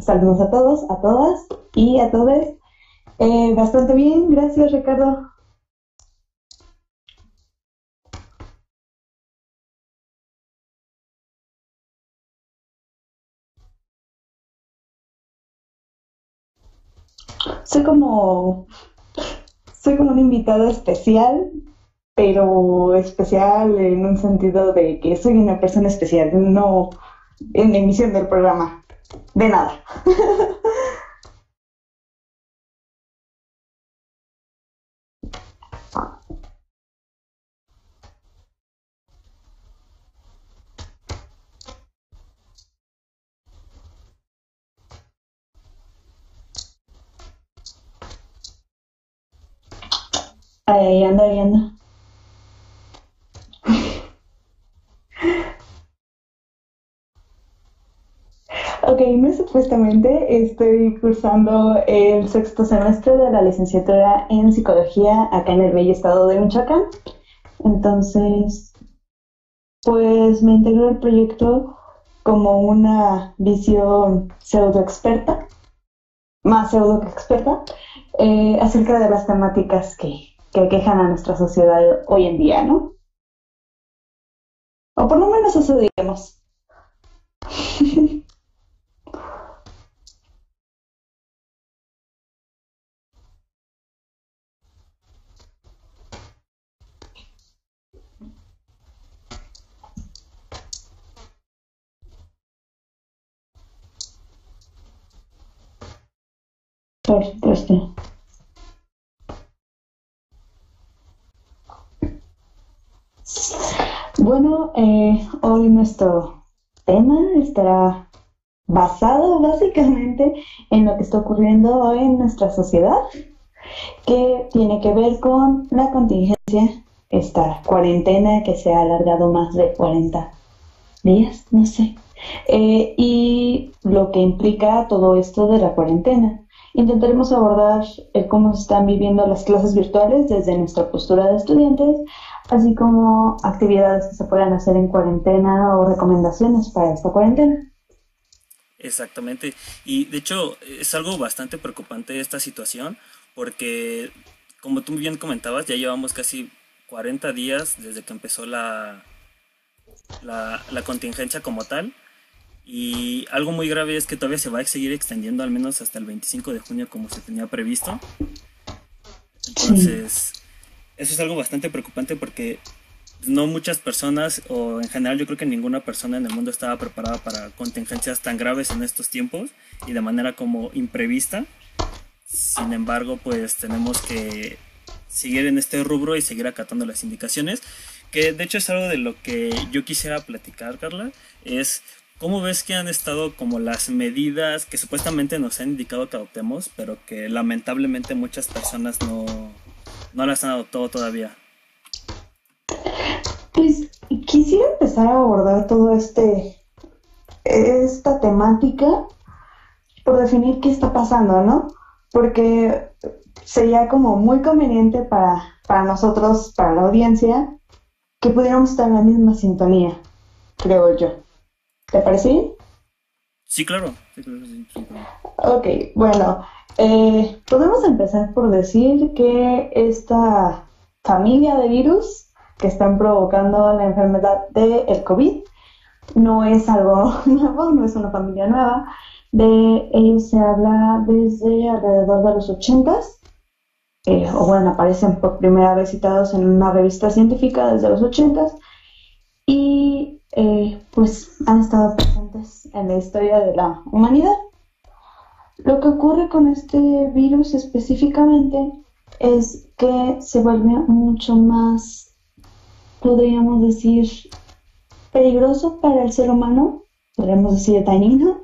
Saludos a todos, a todas y a todos. Eh, bastante bien, gracias Ricardo. Soy como, soy como un invitado especial, pero especial en un sentido de que soy una persona especial, no en emisión del programa. De nada. Ahí anda, ahí anda. Muy supuestamente estoy cursando el sexto semestre de la licenciatura en psicología acá en el bello estado de Michoacán. Entonces, pues me integró el proyecto como una visión pseudo experta, más pseudo que experta, eh, acerca de las temáticas que, que aquejan a nuestra sociedad hoy en día, ¿no? O por lo menos eso digamos. Por supuesto. Bueno, eh, hoy nuestro tema estará basado básicamente en lo que está ocurriendo hoy en nuestra sociedad, que tiene que ver con la contingencia, esta cuarentena que se ha alargado más de 40 días, no sé, eh, y lo que implica todo esto de la cuarentena. Intentaremos abordar cómo se están viviendo las clases virtuales desde nuestra postura de estudiantes, así como actividades que se puedan hacer en cuarentena o recomendaciones para esta cuarentena. Exactamente. Y de hecho es algo bastante preocupante esta situación porque, como tú bien comentabas, ya llevamos casi 40 días desde que empezó la, la contingencia como tal. Y algo muy grave es que todavía se va a seguir extendiendo al menos hasta el 25 de junio como se tenía previsto. Entonces, eso es algo bastante preocupante porque no muchas personas, o en general yo creo que ninguna persona en el mundo estaba preparada para contingencias tan graves en estos tiempos y de manera como imprevista. Sin embargo, pues tenemos que seguir en este rubro y seguir acatando las indicaciones, que de hecho es algo de lo que yo quisiera platicar, Carla, es ¿Cómo ves que han estado como las medidas que supuestamente nos han indicado que adoptemos, pero que lamentablemente muchas personas no, no las han adoptado todavía? Pues quisiera empezar a abordar todo este esta temática por definir qué está pasando, ¿no? Porque sería como muy conveniente para, para nosotros, para la audiencia, que pudiéramos estar en la misma sintonía, creo yo. ¿Te parece bien? Sí, claro. Ok, bueno, eh, podemos empezar por decir que esta familia de virus que están provocando la enfermedad del el COVID no es algo nuevo, no es una familia nueva. De ellos se habla desde alrededor de los 80 eh, o bueno, aparecen por primera vez citados en una revista científica desde los 80 y eh, pues han estado presentes en la historia de la humanidad. Lo que ocurre con este virus específicamente es que se vuelve mucho más, podríamos decir, peligroso para el ser humano, podríamos decir dañino,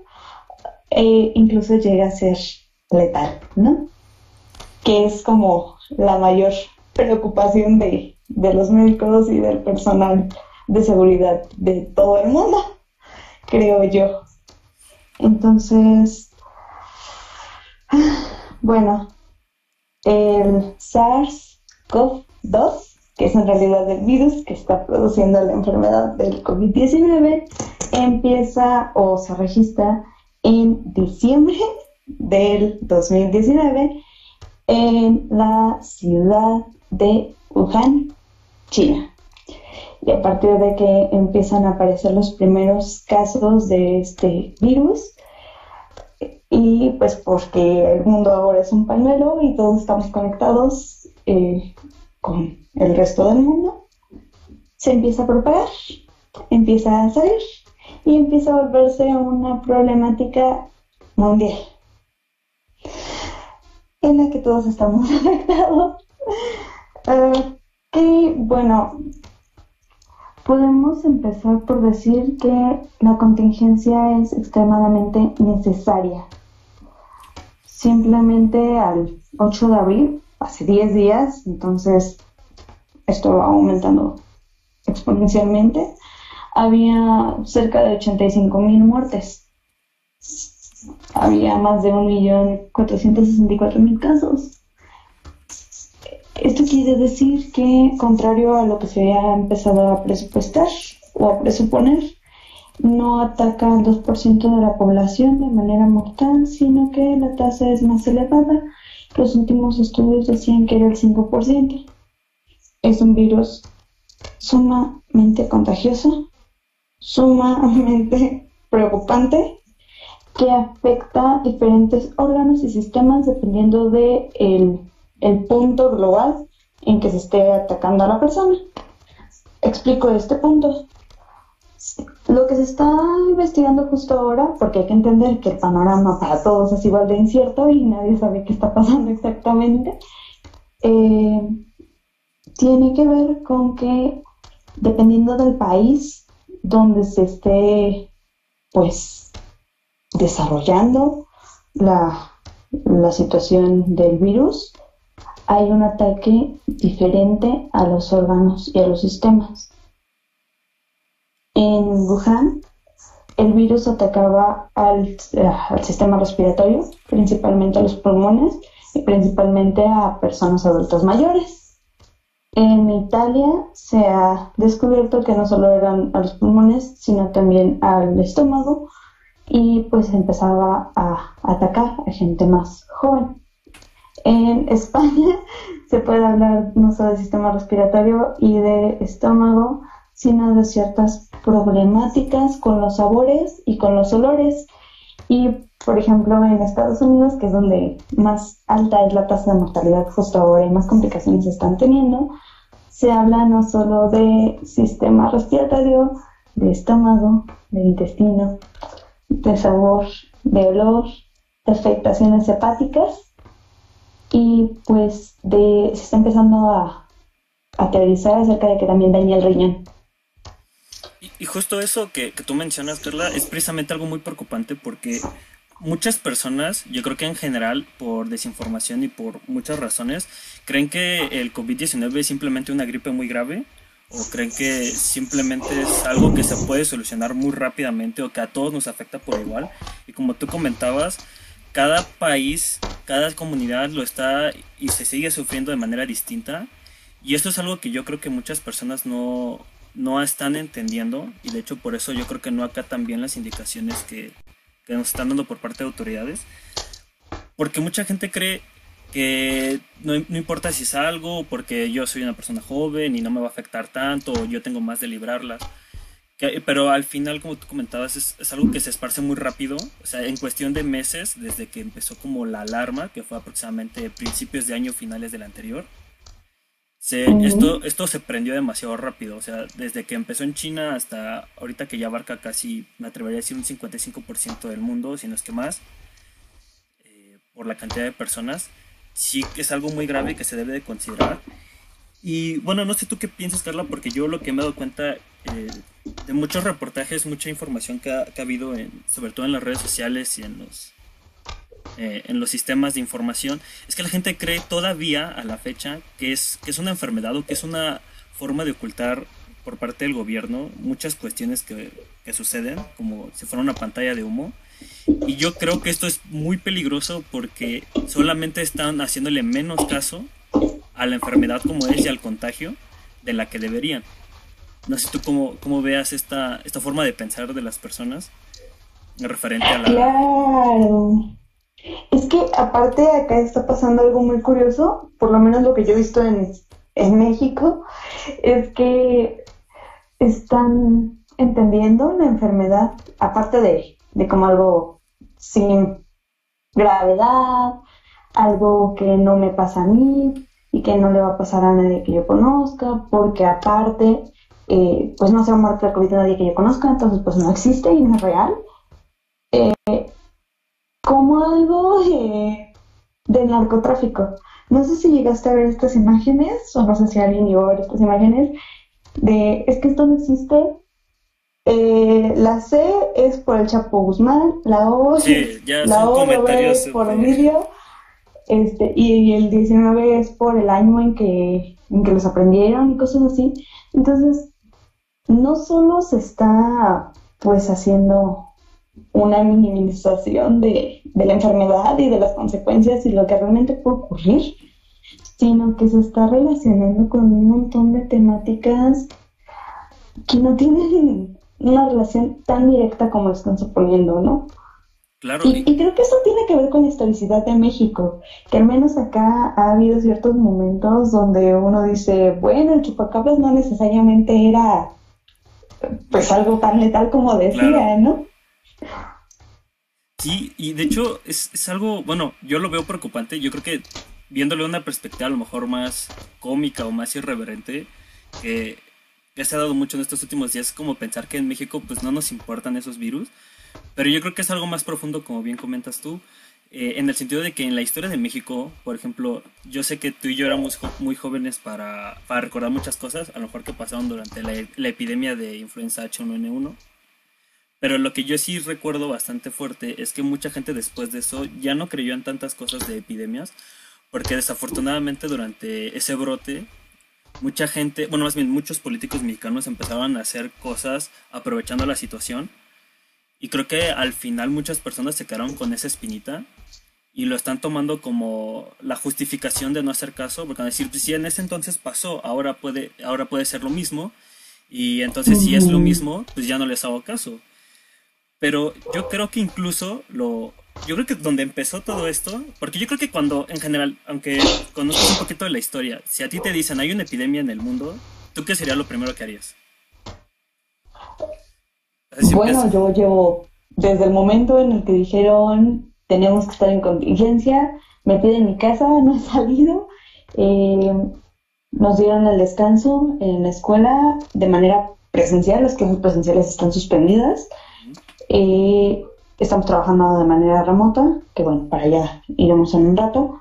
e incluso llega a ser letal, ¿no? Que es como la mayor preocupación de, de los médicos y del personal de seguridad de todo el mundo, creo yo. Entonces, bueno, el SARS-CoV-2, que es en realidad el virus que está produciendo la enfermedad del COVID-19, empieza o se registra en diciembre del 2019 en la ciudad de Wuhan, China. Y a partir de que empiezan a aparecer los primeros casos de este virus, y pues porque el mundo ahora es un pañuelo y todos estamos conectados eh, con el resto del mundo, se empieza a propagar, empieza a salir y empieza a volverse una problemática mundial en la que todos estamos afectados. Y bueno, podemos empezar por decir que la contingencia es extremadamente necesaria. Simplemente al 8 de abril, hace 10 días, entonces esto va aumentando exponencialmente, había cerca de 85 mil muertes. Había más de 1.464.000 casos. Esto quiere decir que, contrario a lo que se había empezado a presupuestar o a presuponer, no ataca al 2% de la población de manera mortal, sino que la tasa es más elevada. Los últimos estudios decían que era el 5%. Es un virus sumamente contagioso, sumamente preocupante, que afecta diferentes órganos y sistemas dependiendo de el punto global en que se esté atacando a la persona. Explico este punto. Lo que se está investigando justo ahora, porque hay que entender que el panorama para todos es igual de incierto y nadie sabe qué está pasando exactamente, eh, tiene que ver con que dependiendo del país donde se esté pues desarrollando la, la situación del virus, hay un ataque diferente a los órganos y a los sistemas. En Wuhan, el virus atacaba al, sistema respiratorio, principalmente a los pulmones y principalmente a personas adultas mayores. En Italia se ha descubierto que no solo eran a los pulmones, sino también al estómago y pues empezaba a atacar a gente más joven. En España se puede hablar no solo del sistema respiratorio y de estómago, sino de ciertas problemáticas con los sabores y con los olores. Y, por ejemplo, en Estados Unidos, que es donde más alta es la tasa de mortalidad justo ahora y más complicaciones están teniendo, se habla no solo de sistema respiratorio, de estómago, de intestino, de sabor, de olor, de afectaciones hepáticas y pues de, se está empezando a, a teorizar acerca de que también daña el riñón. Y, justo eso que, que, tú mencionas, Carla, es precisamente algo muy preocupante porque muchas personas, yo creo que en general, por desinformación y por muchas razones, creen que el COVID-19 es simplemente una gripe muy grave o creen que simplemente es algo que se puede solucionar muy rápidamente o que a todos nos afecta por igual. Y como tú comentabas, cada país, cada comunidad lo está y se sigue sufriendo de manera distinta. Y esto es algo que yo creo que muchas personas no, no están entendiendo y de hecho por eso yo creo que no acatan bien las indicaciones que, nos están dando por parte de autoridades. Porque mucha gente cree que no, no, importa si es algo, porque yo soy una persona joven y no me va a afectar tanto, o yo tengo más de librarla pero al final, como tú comentabas, es, algo que se esparce muy rápido. O sea, en cuestión de meses, desde que empezó como la alarma, que fue aproximadamente principios de año, finales del anterior, se, esto, esto se prendió demasiado rápido. O sea, desde que empezó en China hasta ahorita que ya abarca casi, me atrevería a decir, un 55% del mundo, si no es que más, eh, por la cantidad de personas, sí que es algo muy grave que se debe de considerar. Y bueno, no sé tú qué piensas, Carla, porque yo lo que me he dado cuenta eh, de muchos reportajes, mucha información que ha, habido, en, sobre todo en las redes sociales y en los eh, en los sistemas de información, es que la gente cree todavía a la fecha que es, que es una enfermedad o que es una forma de ocultar por parte del gobierno muchas cuestiones que, que suceden, como si fuera una pantalla de humo. Y yo creo que esto es muy peligroso porque solamente están haciéndole menos caso a la enfermedad como es y al contagio de la que deberían. No sé tú cómo, cómo veas esta, esta forma de pensar de las personas referente a la... Claro. Es que aparte acá está pasando algo muy curioso, por lo menos lo que yo he visto en, en México, es que están entendiendo la enfermedad, aparte de, de como algo sin gravedad, algo que no me pasa a mí y que no le va a pasar a nadie que yo conozca, porque aparte, eh, pues no se ha muerto de COVID a nadie que yo conozca, entonces pues no existe y no es real. Eh, como algo eh, de narcotráfico. No sé si llegaste a ver estas imágenes, o no sé si alguien llegó a ver estas imágenes, de es que esto no existe. la C es por el Chapo Guzmán, la O, la o es por Emilio, este, y el 19 es por el año en que, en que los aprendieron y cosas así. Entonces, no solo se está pues haciendo una minimización de, de, la enfermedad y de las consecuencias y lo que realmente puede ocurrir, sino que se está relacionando con un montón de temáticas que no tienen una relación tan directa como están suponiendo, ¿no? Y, creo que eso tiene que ver con la historicidad de México, que al menos acá ha habido ciertos momentos donde uno dice, bueno, el chupacabras no necesariamente era pues algo tan letal como decía, ¿no? Sí, y de hecho es, es, algo, bueno, yo lo veo preocupante, yo creo que viéndole una perspectiva a lo mejor más cómica o más irreverente, que ya se ha dado mucho en estos últimos días, como pensar que en México pues no nos importan esos virus, pero yo creo que es algo más profundo, como bien comentas tú, eh, en el sentido de que en la historia de México, por ejemplo, yo sé que tú y yo éramos muy jóvenes para, para, recordar muchas cosas, a lo mejor que pasaron durante la, la epidemia de influenza H1N1. Pero lo que yo sí recuerdo bastante fuerte es que mucha gente después de eso ya no creyó en tantas cosas de epidemias, porque desafortunadamente durante ese brote, mucha gente, bueno, más bien muchos políticos mexicanos empezaron a hacer cosas aprovechando la situación y creo que al final muchas personas se quedaron con esa espinita y lo están tomando como la justificación de no hacer caso, porque van a decir, pues si en ese entonces pasó, ahora puede, ahora puede ser lo mismo, y entonces si es lo mismo, pues ya no les hago caso. Pero yo creo que incluso lo... Yo creo que donde empezó todo esto, porque yo creo que cuando, en general, aunque conozcas un poquito de la historia, si a ti te dicen hay una epidemia en el mundo, ¿tú qué sería lo primero que harías? Bueno, yo llevo desde el momento en el que dijeron tenemos que estar en contingencia, me piden mi casa, no he salido. Eh, nos dieron el descanso en la escuela de manera presencial, las clases presenciales están suspendidas. Eh, estamos trabajando de manera remota, que bueno, para allá iremos en un rato.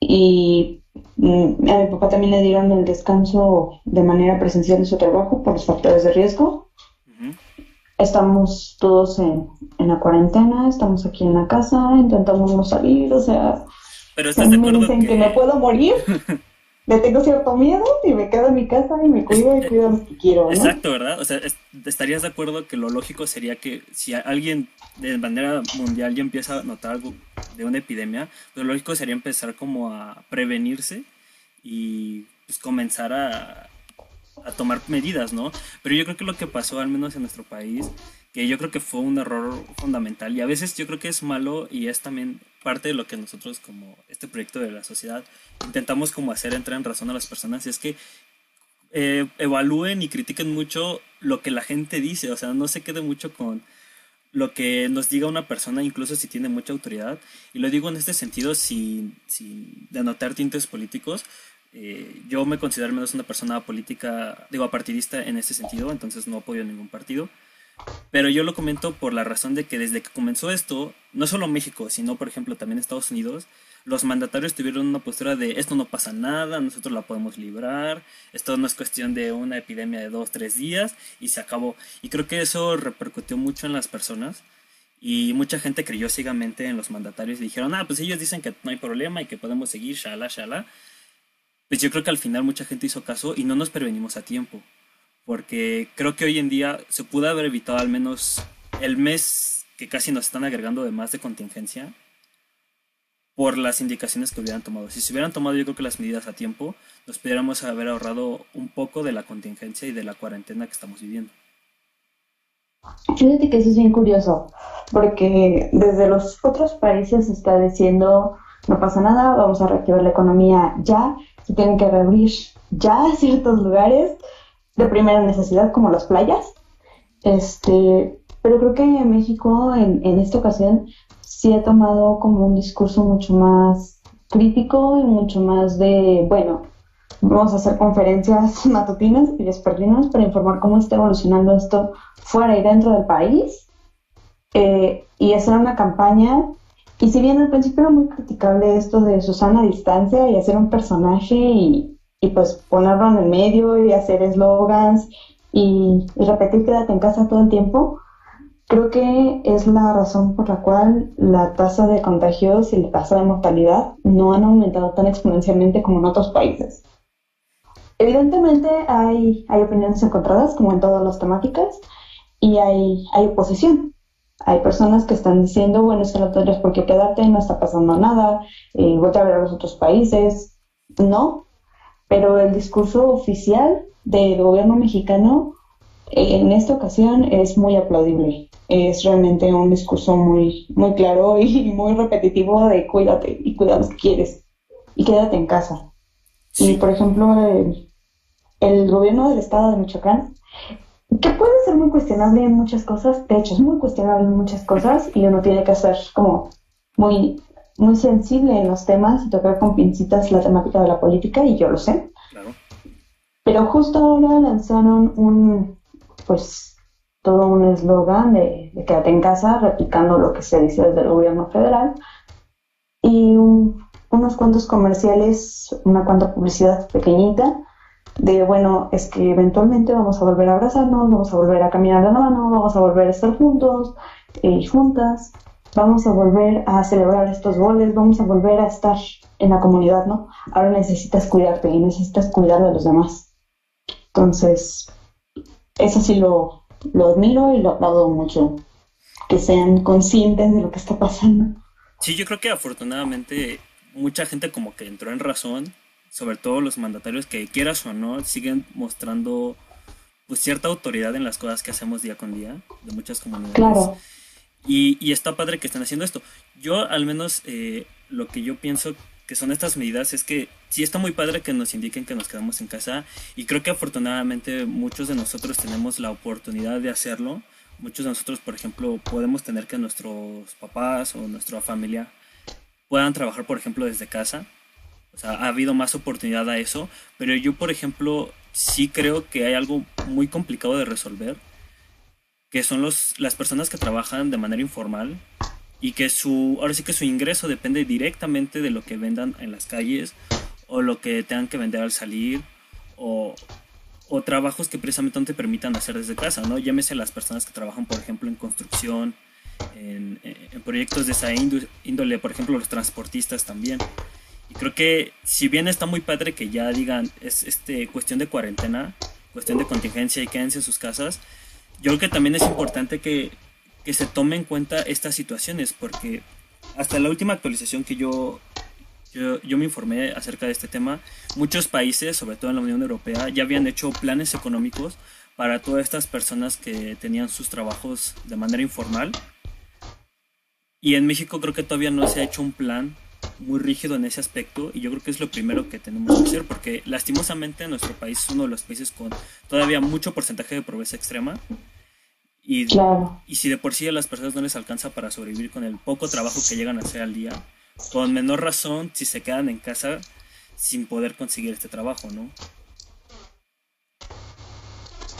Y mm, a mi papá también le dieron el descanso de manera presencial en su trabajo por los factores de riesgo. Estamos todos en, la cuarentena, estamos aquí en la casa, intentamos no salir, o sea, Pero estás de acuerdo que... que... me puedo morir, le tengo cierto miedo y me quedo en mi casa y me cuido y cuido a los que quiero. ¿no? Exacto, ¿verdad? O sea, estarías de acuerdo que lo lógico sería que si alguien de manera mundial ya empieza a notar algo de una epidemia, lo lógico sería empezar como a prevenirse y pues comenzar a, a tomar medidas, ¿no? Pero yo creo que lo que pasó, al menos en nuestro país, que yo creo que fue un error fundamental y a veces yo creo que es malo y es también parte de lo que nosotros como este proyecto de la sociedad intentamos como hacer entrar en razón a las personas, y es que eh, evalúen y critiquen mucho lo que la gente dice, o sea, no se quede mucho con lo que nos diga una persona, incluso si tiene mucha autoridad, y lo digo en este sentido sin, sin denotar tintes políticos, eh, yo me considero menos una persona política, digo, partidista en ese sentido, entonces no apoyo ningún partido. Pero yo lo comento por la razón de que desde que comenzó esto, no solo México, sino por ejemplo también Estados Unidos, los mandatarios tuvieron una postura de esto no pasa nada, nosotros la podemos librar, esto no es cuestión de una epidemia de dos, tres días y se acabó. Y creo que eso repercutió mucho en las personas Y mucha gente creyó ciegamente en los mandatarios y dijeron, ah, pues ellos dicen que no hay problema y que podemos seguir, shala, shala. Pues yo creo que al final mucha gente hizo caso y no nos prevenimos a tiempo. Porque creo que hoy en día se pudo haber evitado al menos el mes que casi nos están agregando de más de contingencia por las indicaciones que hubieran tomado. Si se hubieran tomado yo creo que las medidas a tiempo, nos pudiéramos haber ahorrado un poco de la contingencia y de la cuarentena que estamos viviendo. Fíjate que eso es bien curioso, porque desde los otros países se está diciendo, no pasa nada, vamos a reactivar la economía ya, se tienen que reabrir ya ciertos lugares de primera necesidad como las playas. Este, pero creo que México en, en esta ocasión sí ha tomado como un discurso mucho más crítico y mucho más de, bueno, vamos a hacer conferencias matutinas y vespertinas para informar cómo está evolucionando esto fuera y dentro del país eh, y hacer una campaña. Y si bien al principio era muy criticable esto de Susana a distancia y hacer un personaje y, pues ponerlo en el medio y hacer eslogans y, y, repetir quédate en casa todo el tiempo, creo que es la razón por la cual la tasa de contagios y la tasa de mortalidad no han aumentado tan exponencialmente como en otros países. Evidentemente hay, opiniones encontradas, como en todas las temáticas, y hay oposición. Hay personas que están diciendo, bueno, es que no tendrías por qué quedarte, no está pasando nada, eh, voy a ver a los otros países. No, pero el discurso oficial del gobierno mexicano eh, en esta ocasión es muy aplaudible. Es realmente un discurso muy, muy claro y muy repetitivo de cuídate y cuida lo que quieres y quédate en casa. Y por ejemplo, el, el gobierno del estado de Michoacán que puede ser muy cuestionable en muchas cosas, de hecho es muy cuestionable en muchas cosas y uno tiene que ser como muy, muy sensible en los temas y tocar con pincitas la temática de la política y yo lo sé. Pero justo ahora lanzaron un, pues, todo un eslogan de, de, quédate en casa, replicando lo que se dice desde el gobierno federal y unos cuantos comerciales, una cuanta publicidad pequeñita de, bueno, es que eventualmente vamos a volver a abrazarnos, vamos a volver a caminar de la mano, vamos a volver a estar juntos y juntas, vamos a volver a celebrar estos goles, vamos a volver a estar en la comunidad, ¿no? Ahora necesitas cuidarte y necesitas cuidar de los demás. Entonces, eso sí lo, lo admiro y lo aplaudo mucho, que sean conscientes de lo que está pasando. Sí, yo creo que afortunadamente mucha gente como que entró en razón sobre todo los mandatarios que quieras o no, siguen mostrando pues cierta autoridad en las cosas que hacemos día con día de muchas comunidades. Claro. Y, y está padre que están haciendo esto. Yo al menos eh, lo que yo pienso que son estas medidas es que sí está muy padre que nos indiquen que nos quedamos en casa y creo que afortunadamente muchos de nosotros tenemos la oportunidad de hacerlo. Muchos de nosotros, por ejemplo, podemos tener que nuestros papás o nuestra familia puedan trabajar, por ejemplo, desde casa o sea, ha habido más oportunidad a eso, pero yo, por ejemplo, sí creo que hay algo muy complicado de resolver, que son los, las personas que trabajan de manera informal y que su, ahora sí que su ingreso depende directamente de lo que vendan en las calles o lo que tengan que vender al salir o, o trabajos que precisamente no te permitan hacer desde casa, ¿no? Llámese las personas que trabajan, por ejemplo, en construcción, en, en proyectos de esa índole, por ejemplo, los transportistas también. Y creo que si bien está muy padre que ya digan es este cuestión de cuarentena, cuestión de contingencia y quédense en sus casas, yo creo que también es importante que, que se tome en cuenta estas situaciones porque hasta la última actualización que yo, yo, yo, me informé acerca de este tema, muchos países, sobre todo en la Unión Europea, ya habían hecho planes económicos para todas estas personas que tenían sus trabajos de manera informal. Y en México creo que todavía no se ha hecho un plan muy rígido en ese aspecto y yo creo que es lo primero que tenemos que hacer porque lastimosamente nuestro país es uno de los países con todavía mucho porcentaje de pobreza extrema y, y si de por sí a las personas no les alcanza para sobrevivir con el poco trabajo que llegan a hacer al día, con menor razón si se quedan en casa sin poder conseguir este trabajo, ¿no?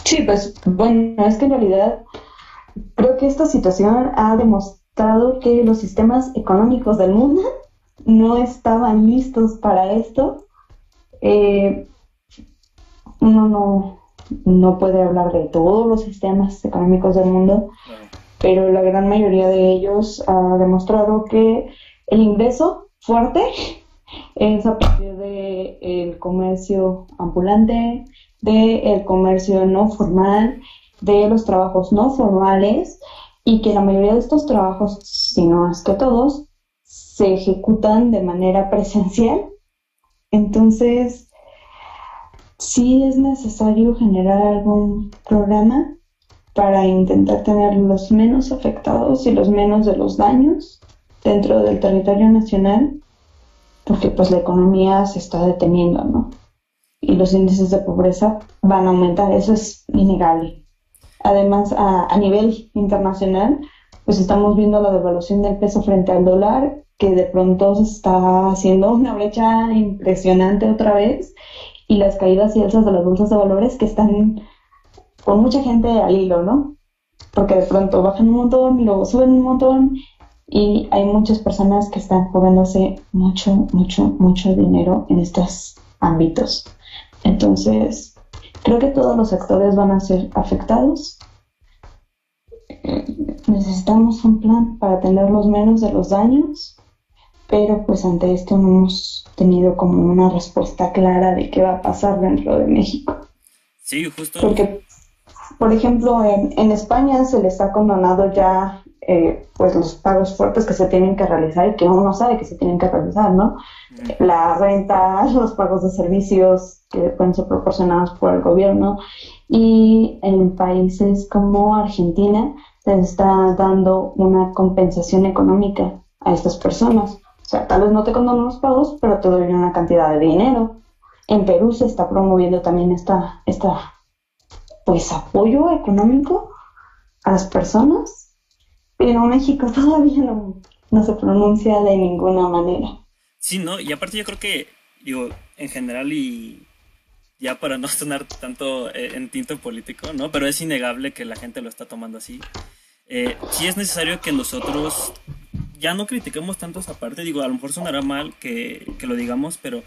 Sí, pues bueno, es que en realidad creo que esta situación ha demostrado que los sistemas económicos del mundo no estaban listos para esto. Eh, uno no, no puede hablar de todos los sistemas económicos del mundo, pero la gran mayoría de ellos ha demostrado que el ingreso fuerte es a partir del comercio ambulante, del comercio no formal, de los trabajos no formales y que la mayoría de estos trabajos, si no es que todos, se ejecutan de manera presencial. Entonces, sí es necesario generar algún programa para intentar tener los menos afectados y los menos de los daños dentro del territorio nacional, porque pues la economía se está deteniendo, ¿no? Y los índices de pobreza van a aumentar, eso es innegable. Además, a, nivel internacional, pues estamos viendo la devaluación del peso frente al dólar, que de pronto se está haciendo una brecha impresionante otra vez, y las caídas y alzas de las bolsas de valores que están con mucha gente al hilo, ¿no? Porque de pronto bajan un montón y luego suben un montón y hay muchas personas que están jugándose mucho, mucho, mucho dinero en estos ámbitos. Entonces, creo que todos los sectores van a ser afectados. Necesitamos un plan para tener los menos de los daños, pero pues ante esto no hemos tenido como una respuesta clara de qué va a pasar dentro de México. Sí, justo. Porque, por ejemplo, en, en España se les ha condonado ya eh, pues los pagos fuertes que se tienen que realizar y que uno sabe que se tienen que realizar, ¿no? La renta, los pagos de servicios que pueden ser proporcionados por el gobierno y en países como Argentina se está dando una compensación económica a estas personas. O sea, tal vez no te condono los pagos, pero te doy una cantidad de dinero. En Perú se está promoviendo también esta, esta pues apoyo económico a las personas pero México todavía no, se pronuncia de ninguna manera. Sí, ¿no? Y aparte yo creo que, digo, en general y ya para no sonar tanto eh, en tinto político, ¿no? Pero es innegable que la gente lo está tomando así. Eh, sí es necesario que nosotros ya no critiquemos tanto esa parte. Digo, a lo mejor sonará mal que, que lo digamos, pero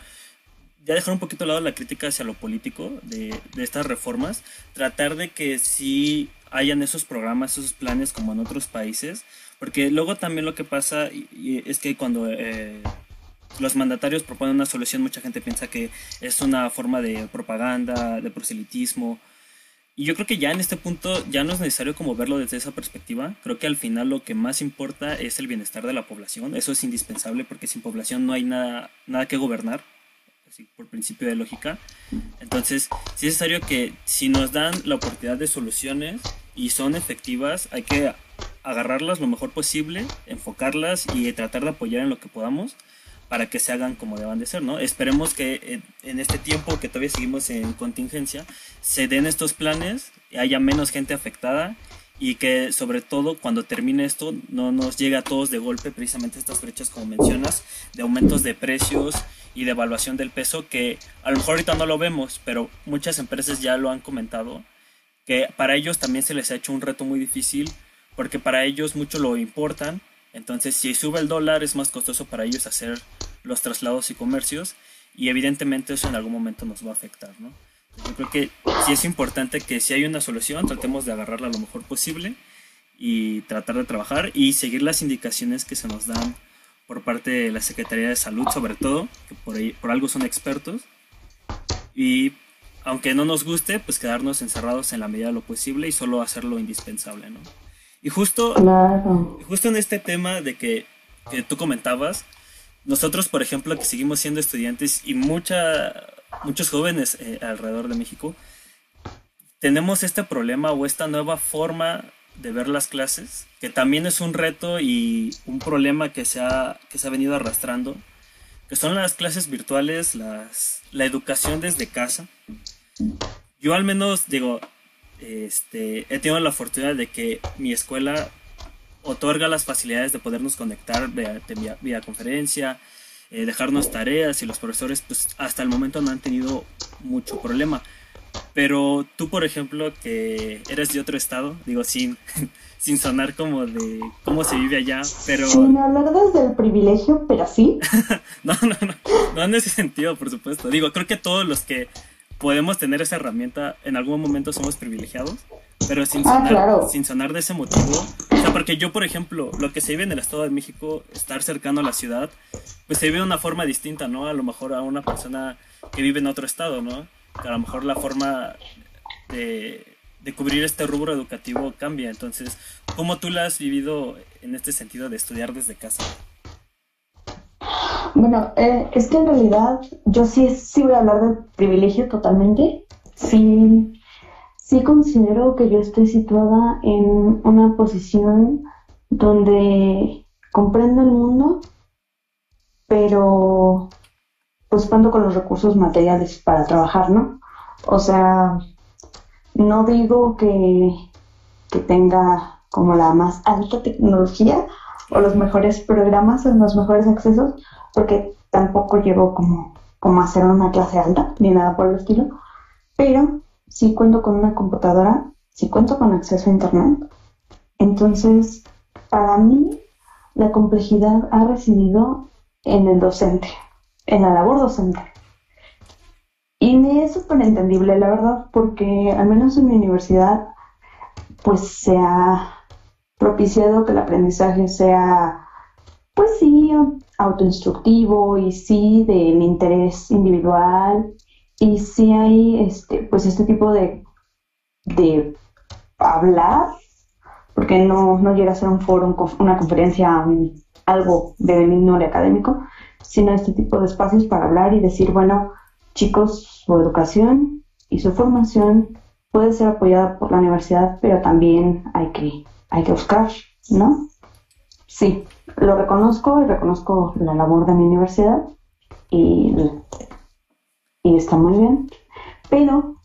ya dejar un poquito de lado la crítica hacia lo político de, de, estas reformas, tratar de que sí hayan esos programas, esos planes como en otros países, porque luego también lo que pasa es que cuando eh, los mandatarios proponen una solución, mucha gente piensa que es una forma de propaganda, de proselitismo, y yo creo que ya en este punto ya no es necesario como verlo desde esa perspectiva. Creo que al final lo que más importa es el bienestar de la población. Eso es indispensable porque sin población no hay nada, nada que gobernar por principio de lógica. Entonces, sí es necesario que si nos dan la oportunidad de soluciones y son efectivas, hay que agarrarlas lo mejor posible, enfocarlas y tratar de apoyar en lo que podamos para que se hagan como deban de ser, ¿no? Esperemos que en este tiempo que todavía seguimos en contingencia se den estos planes, haya menos gente afectada y que sobre todo cuando termine esto no nos llegue a todos de golpe precisamente estas brechas como mencionas de aumentos de precios y de evaluación del peso que a lo mejor ahorita no lo vemos, pero muchas empresas ya lo han comentado, que para ellos también se les ha hecho un reto muy difícil porque para ellos mucho lo importan, entonces si sube el dólar es más costoso para ellos hacer los traslados y comercios y evidentemente eso en algún momento nos va a afectar, ¿no? Yo creo que sí es importante que si hay una solución tratemos de agarrarla lo mejor posible y tratar de trabajar y seguir las indicaciones que se nos dan por parte de la Secretaría de Salud, sobre todo, que por, ahí, por algo son expertos. Y aunque no nos guste, pues quedarnos encerrados en la medida de lo posible y solo hacer lo indispensable, ¿no? Y justo, justo en este tema de que, que, tú comentabas, nosotros, por ejemplo, que seguimos siendo estudiantes y mucha, muchos jóvenes eh, alrededor de México, tenemos este problema o esta nueva forma de ver las clases, que también es un reto y un problema que se ha, que se ha venido arrastrando, que son las clases virtuales, las, la educación desde casa. Yo al menos digo, este, he tenido la fortuna de que mi escuela otorga las facilidades de podernos conectar vía, vía, conferencia, eh, dejarnos tareas y los profesores pues hasta el momento no han tenido mucho problema. Pero tú, por ejemplo, que eres de otro estado, digo, sin, sin sonar como de cómo se vive allá, pero... Sin hablar desde el privilegio, pero sí. no, no, no, no en ese sentido, por supuesto. Digo, creo que todos los que podemos tener esa herramienta, en algún momento somos privilegiados, pero sin ah, sonar, sin sonar de ese motivo. O sea, porque yo, por ejemplo, lo que se vive en el Estado de México, estar cercano a la ciudad, pues se vive de una forma distinta, ¿no? A lo mejor a una persona que vive en otro estado, ¿no? Que a lo mejor la forma de, de cubrir este rubro educativo cambia. Entonces, ¿cómo tú la has vivido en este sentido de estudiar desde casa? Bueno, eh, es que en realidad yo sí, sí voy a hablar de privilegio totalmente. Sí, sí considero que yo estoy situada en una posición donde comprendo el mundo, pero pues cuando con los recursos materiales para trabajar, ¿no? O sea, no digo que, que tenga como la más alta tecnología o los mejores programas o los mejores accesos, porque tampoco llevo como, como a hacer una clase alta, ni nada por el estilo, pero sí cuento con una computadora, sí cuento con acceso a Internet. Entonces, para mí, la complejidad ha residido en el docente, en la labor docente. Y me es súper entendible, la verdad, porque al menos en mi universidad, pues se ha propiciado que el aprendizaje sea, pues sí, autoinstructivo y sí del interés individual y sí hay este pues este tipo de de hablar porque no, no llega a ser un foro, una conferencia, algo de índole académico, sino este tipo de espacios para hablar y decir, bueno, chicos, su educación y su formación puede ser apoyada por la universidad, pero también hay que, hay que buscar, ¿no? Sí, lo reconozco y reconozco la labor de mi universidad y, y está muy bien. Pero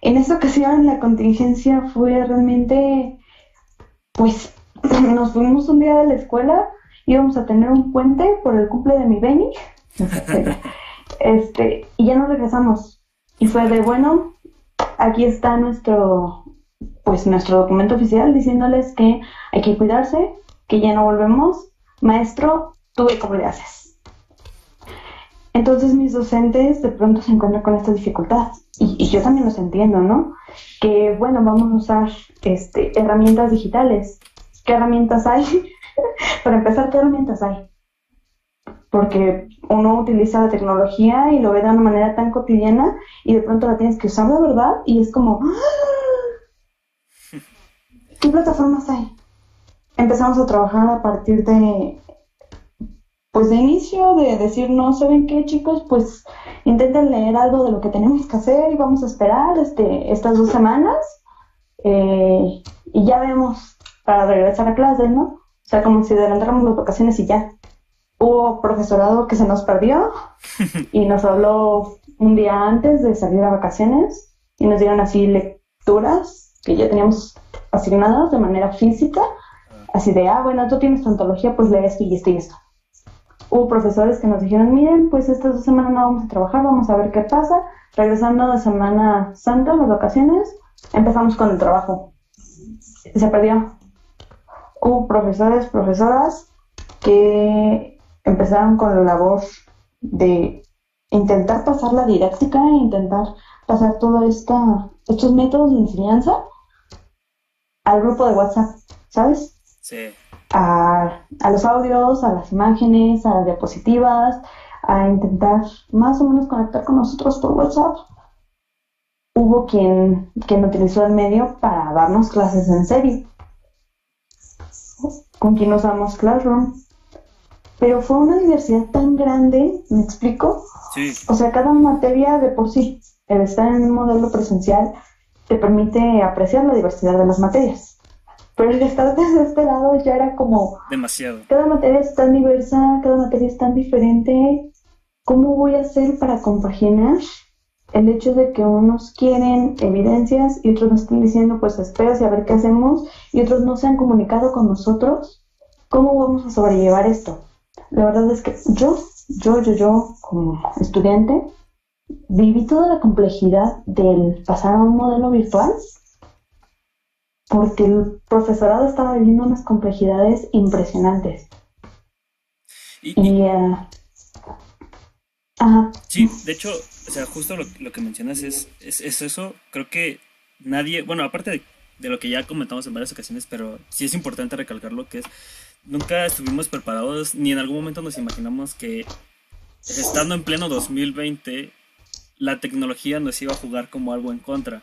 en esta ocasión la contingencia fue realmente, pues nos fuimos un día de la escuela, íbamos a tener un puente por el cumple de mi Benny, este, y ya no regresamos. Y fue de, bueno, aquí está nuestro, pues nuestro documento oficial diciéndoles que hay que cuidarse, que ya no volvemos, maestro, ¿tú cómo le haces? Entonces mis docentes de pronto se encuentran con esta dificultad y, yo también los entiendo, ¿no? Que bueno, vamos a usar este, herramientas digitales. ¿Qué herramientas hay? Para empezar, ¿qué herramientas hay? Porque uno utiliza la tecnología y lo ve de una manera tan cotidiana y de pronto la tienes que usar de verdad y es como, ¡Ah! ¿qué plataformas hay? Empezamos a trabajar a partir de, pues de inicio, de decir, no saben qué chicos, pues intenten leer algo de lo que tenemos que hacer y vamos a esperar este, estas dos semanas eh, y ya vemos para regresar a clases, ¿no? O sea, como si adelantáramos las vacaciones y ya. Hubo profesorado que se nos perdió y nos habló un día antes de salir a vacaciones y nos dieron así lecturas que ya teníamos asignadas de manera física Así de, ah, bueno, tú tienes antología, pues esto y esto y esto. Hubo profesores que nos dijeron, miren, pues estas dos semanas no vamos a trabajar, vamos a ver qué pasa. Regresando de Semana Santa, las vacaciones, empezamos con el trabajo. Se perdió. Hubo profesores, profesoras que empezaron con la labor de intentar pasar la didáctica e intentar pasar todos estos métodos de enseñanza al grupo de WhatsApp, ¿sabes? A, los audios, a las imágenes, a las diapositivas, a intentar más o menos conectar con nosotros por WhatsApp. Hubo quien, quien utilizó el medio para darnos clases en serio, con quien usamos Classroom. Pero fue una diversidad tan grande, ¿me explico? O sea, cada materia de por sí, el estar en un modelo presencial, te permite apreciar la diversidad de las materias. Pero el estar desde este lado ya era como... Demasiado. Cada materia es tan diversa, cada materia es tan diferente. ¿Cómo voy a hacer para compaginar el hecho de que unos quieren evidencias y otros nos están diciendo, pues espera y a ver qué hacemos, y otros no se han comunicado con nosotros? ¿Cómo vamos a sobrellevar esto? La verdad es que yo, yo, yo, yo, como estudiante, viví toda la complejidad del pasar a un modelo virtual porque el profesorado estaba viviendo unas complejidades impresionantes. Y, eh, Sí, de hecho, o sea, justo lo, que mencionas es, es, eso. Creo que nadie, bueno, aparte de, de, lo que ya comentamos en varias ocasiones, pero sí es importante recalcarlo, que es, nunca estuvimos preparados, ni en algún momento nos imaginamos que estando en pleno 2020, la tecnología nos iba a jugar como algo en contra.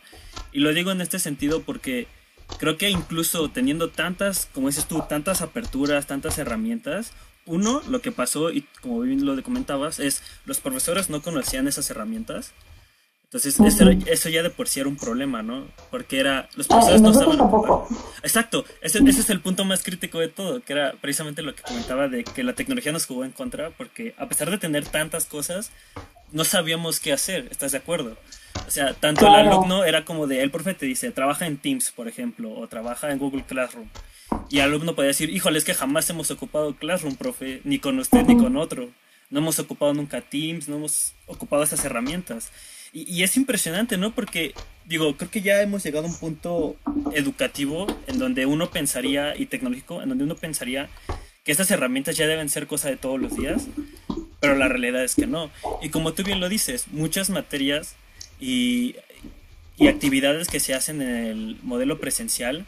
Y lo digo en este sentido porque creo que incluso teniendo tantas, como dices tú, tantas aperturas, tantas herramientas, uno, lo que pasó, y como bien lo comentabas, es los profesores no conocían esas herramientas. Entonces, eso, ya de por sí era un problema, ¿no? Porque era. Los ah, profesores no saben. Exacto, ese, ese, es el punto más crítico de todo, que era precisamente lo que comentaba de que la tecnología nos jugó en contra, porque a pesar de tener tantas cosas, no sabíamos qué hacer, ¿estás de acuerdo? O sea, tanto el alumno era como de, el profe te dice, trabaja en Teams, por ejemplo, o trabaja en Google Classroom. Y el alumno podía decir, híjole, es que jamás hemos ocupado Classroom, profe, ni con usted ni con otro. No hemos ocupado nunca Teams, no hemos ocupado esas herramientas. Y, y, es impresionante, ¿no? Porque, digo, creo que ya hemos llegado a un punto educativo en donde uno pensaría, y tecnológico, en donde uno pensaría que estas herramientas ya deben ser cosa de todos los días, pero la realidad es que no. Y como tú bien lo dices, muchas materias y, y actividades que se hacen en el modelo presencial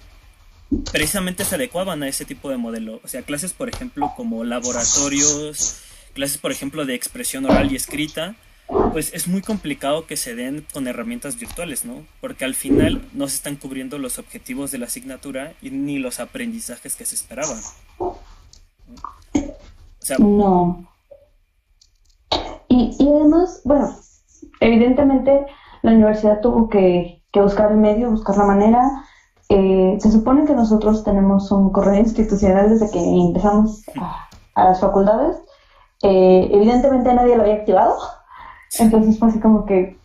precisamente se adecuaban a ese tipo de modelo. O sea, clases, por ejemplo, como laboratorios, clases, por ejemplo, de expresión oral y escrita, pues es muy complicado que se den con herramientas virtuales, ¿no? Porque al final no se están cubriendo los objetivos de la asignatura y ni los aprendizajes que se esperaban. no. Y, y, además, bueno, evidentemente la universidad tuvo que, buscar el medio, buscar la manera. Eh, se supone que nosotros tenemos un correo institucional desde que empezamos a, las facultades. Eh, evidentemente nadie lo había activado. Entonces fue así como que,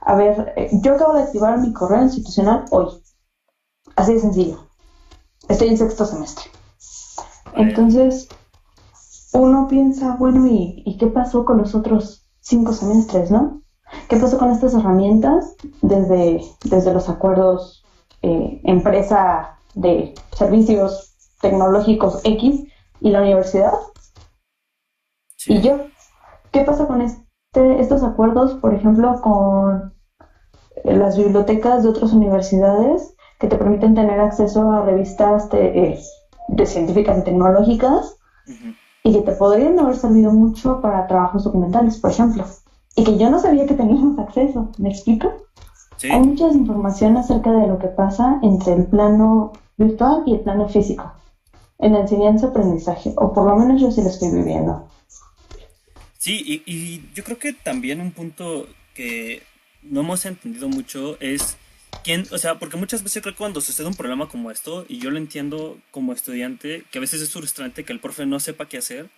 a ver, eh, yo acabo de activar mi correo institucional hoy. Así de sencillo. Estoy en sexto semestre. Entonces, uno piensa, bueno, ¿y, qué pasó con los otros cinco semestres, no? ¿Qué pasó con estas herramientas desde, desde los acuerdos eh, empresa de servicios tecnológicos X y la universidad? Y yo, ¿qué pasa con este, estos acuerdos, por ejemplo, con las bibliotecas de otras universidades que te permiten tener acceso a revistas de, eh, de científicas y tecnológicas y que te podrían haber servido mucho para trabajos documentales, por ejemplo, y que yo no sabía que teníamos acceso, ¿me explico? Hay mucha información acerca de lo que pasa entre el plano virtual y el plano físico en la enseñanza-aprendizaje, o por lo menos yo sí lo estoy viviendo. Sí, y, y yo creo que también un punto que no hemos entendido mucho es ¿Quién? O sea, porque muchas veces creo que cuando sucede un problema como esto, y yo lo entiendo como estudiante, que a veces es frustrante que el profe no sepa qué hacer,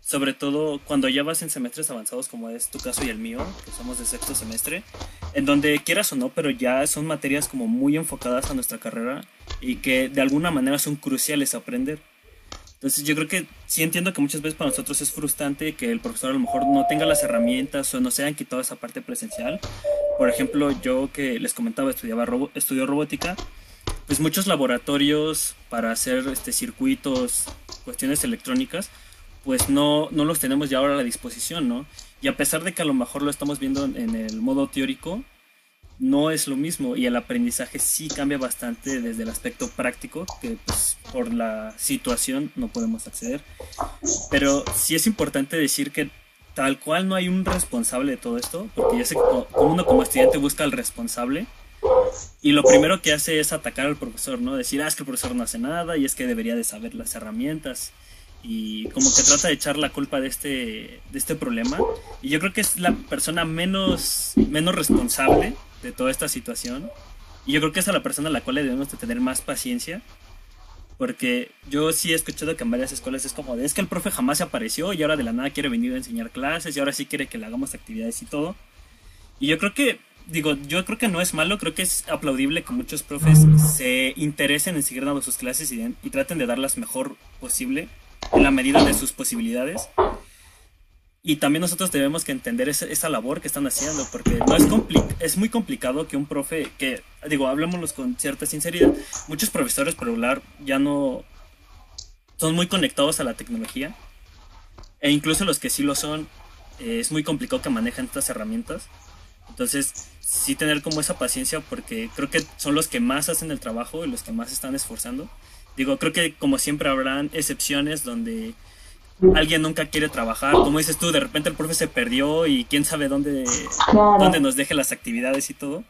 sobre todo cuando ya vas en semestres avanzados como es tu caso y el mío, que somos de sexto semestre, en donde quieras o no, pero ya son materias como muy enfocadas a nuestra carrera y que de alguna manera son cruciales aprender. Entonces yo creo que sí entiendo que muchas veces para nosotros es frustrante que el profesor a lo mejor no tenga las herramientas o no se hayan quitado esa parte presencial. Por ejemplo, yo que les comentaba, estudiaba robo, estudio robótica, pues muchos laboratorios para hacer este, circuitos, cuestiones electrónicas, pues no, no los tenemos ya ahora a la disposición, ¿no? Y a pesar de que a lo mejor lo estamos viendo en el modo teórico, no es lo mismo y el aprendizaje sí cambia bastante desde el aspecto práctico, que pues por la situación no podemos acceder. Pero sí es importante decir que tal cual no hay un responsable de todo esto, porque ya sé que uno como estudiante busca al responsable y lo primero que hace es atacar al profesor, ¿no? Decir, ah, es que el profesor no hace nada y es que debería de saber las herramientas y como que trata de echar la culpa de este, de este problema. Y yo creo que es la persona menos, menos responsable de toda esta situación. Y yo creo que es a la persona a la cual le debemos de tener más paciencia. Porque yo sí he escuchado que en varias escuelas es como de, es que el profe jamás se apareció y ahora de la nada quiere venir a enseñar clases y ahora sí quiere que le hagamos actividades y todo. Y yo creo que, digo, yo creo que no es malo, creo que es aplaudible que muchos profes se interesen en seguir dando sus clases y, y traten de darlas mejor posible en la medida de sus posibilidades. Y también nosotros debemos que entender esa, esa labor que están haciendo, porque no es, es muy complicado que un profe, que digo, hablemoslo con cierta sinceridad, muchos profesores por hablar ya no son muy conectados a la tecnología, e incluso los que sí lo son, eh, es muy complicado que manejen estas herramientas. Entonces, sí tener como esa paciencia porque creo que son los que más hacen el trabajo y los que más están esforzando. Digo, creo que como siempre habrán excepciones donde alguien nunca quiere trabajar. Como dices tú, de repente el profe se perdió y quién sabe dónde, dónde nos deje las actividades y todo.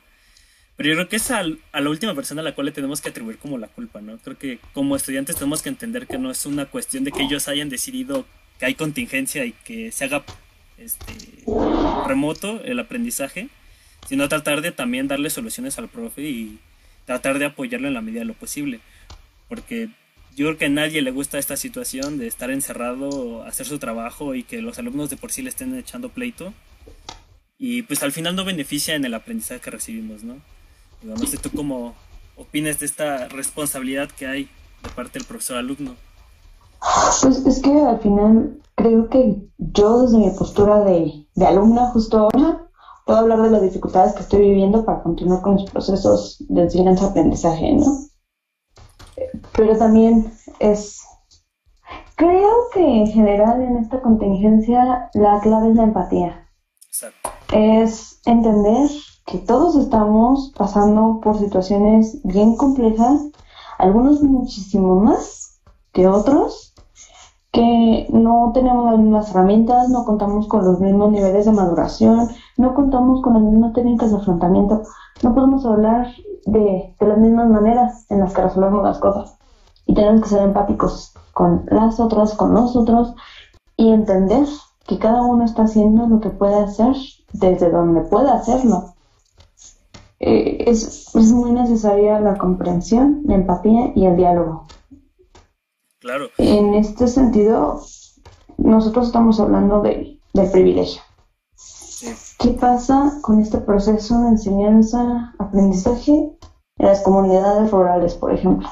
Pero yo creo que es a, la última persona a la cual le tenemos que atribuir como la culpa, ¿no? Creo que como estudiantes tenemos que entender que no es una cuestión de que ellos hayan decidido que hay contingencia y que se haga este, remoto el aprendizaje, sino tratar de también darle soluciones al profe y tratar de apoyarlo en la medida de lo posible. Porque yo creo que a nadie le gusta esta situación de estar encerrado, hacer su trabajo y que los alumnos de por sí le estén echando pleito. Y pues al final no beneficia en el aprendizaje que recibimos, ¿no? no sé tú cómo opinas de esta responsabilidad que hay de parte del profesor alumno. Pues es que al final creo que yo desde mi postura de, de alumna justo ahora puedo hablar de las dificultades que estoy viviendo para continuar con los procesos de enseñanza-aprendizaje, ¿no? Pero también es... Creo que en general en esta contingencia la clave es la empatía. Exacto. Es entender que todos estamos pasando por situaciones bien complejas, algunos muchísimo más que otros, que no tenemos las mismas herramientas, no contamos con los mismos niveles de maduración, no contamos con las mismas técnicas de afrontamiento, no podemos hablar de, de las mismas maneras en las que resolvemos las cosas. Y tenemos que ser empáticos con las otras, con nosotros, y entender que cada uno está haciendo lo que puede hacer desde donde puede hacerlo eh, es, es, muy necesaria la comprensión, la empatía y el diálogo. Claro. En este sentido, nosotros estamos hablando de, del privilegio. ¿Qué pasa con este proceso de enseñanza, aprendizaje en las comunidades rurales, por ejemplo?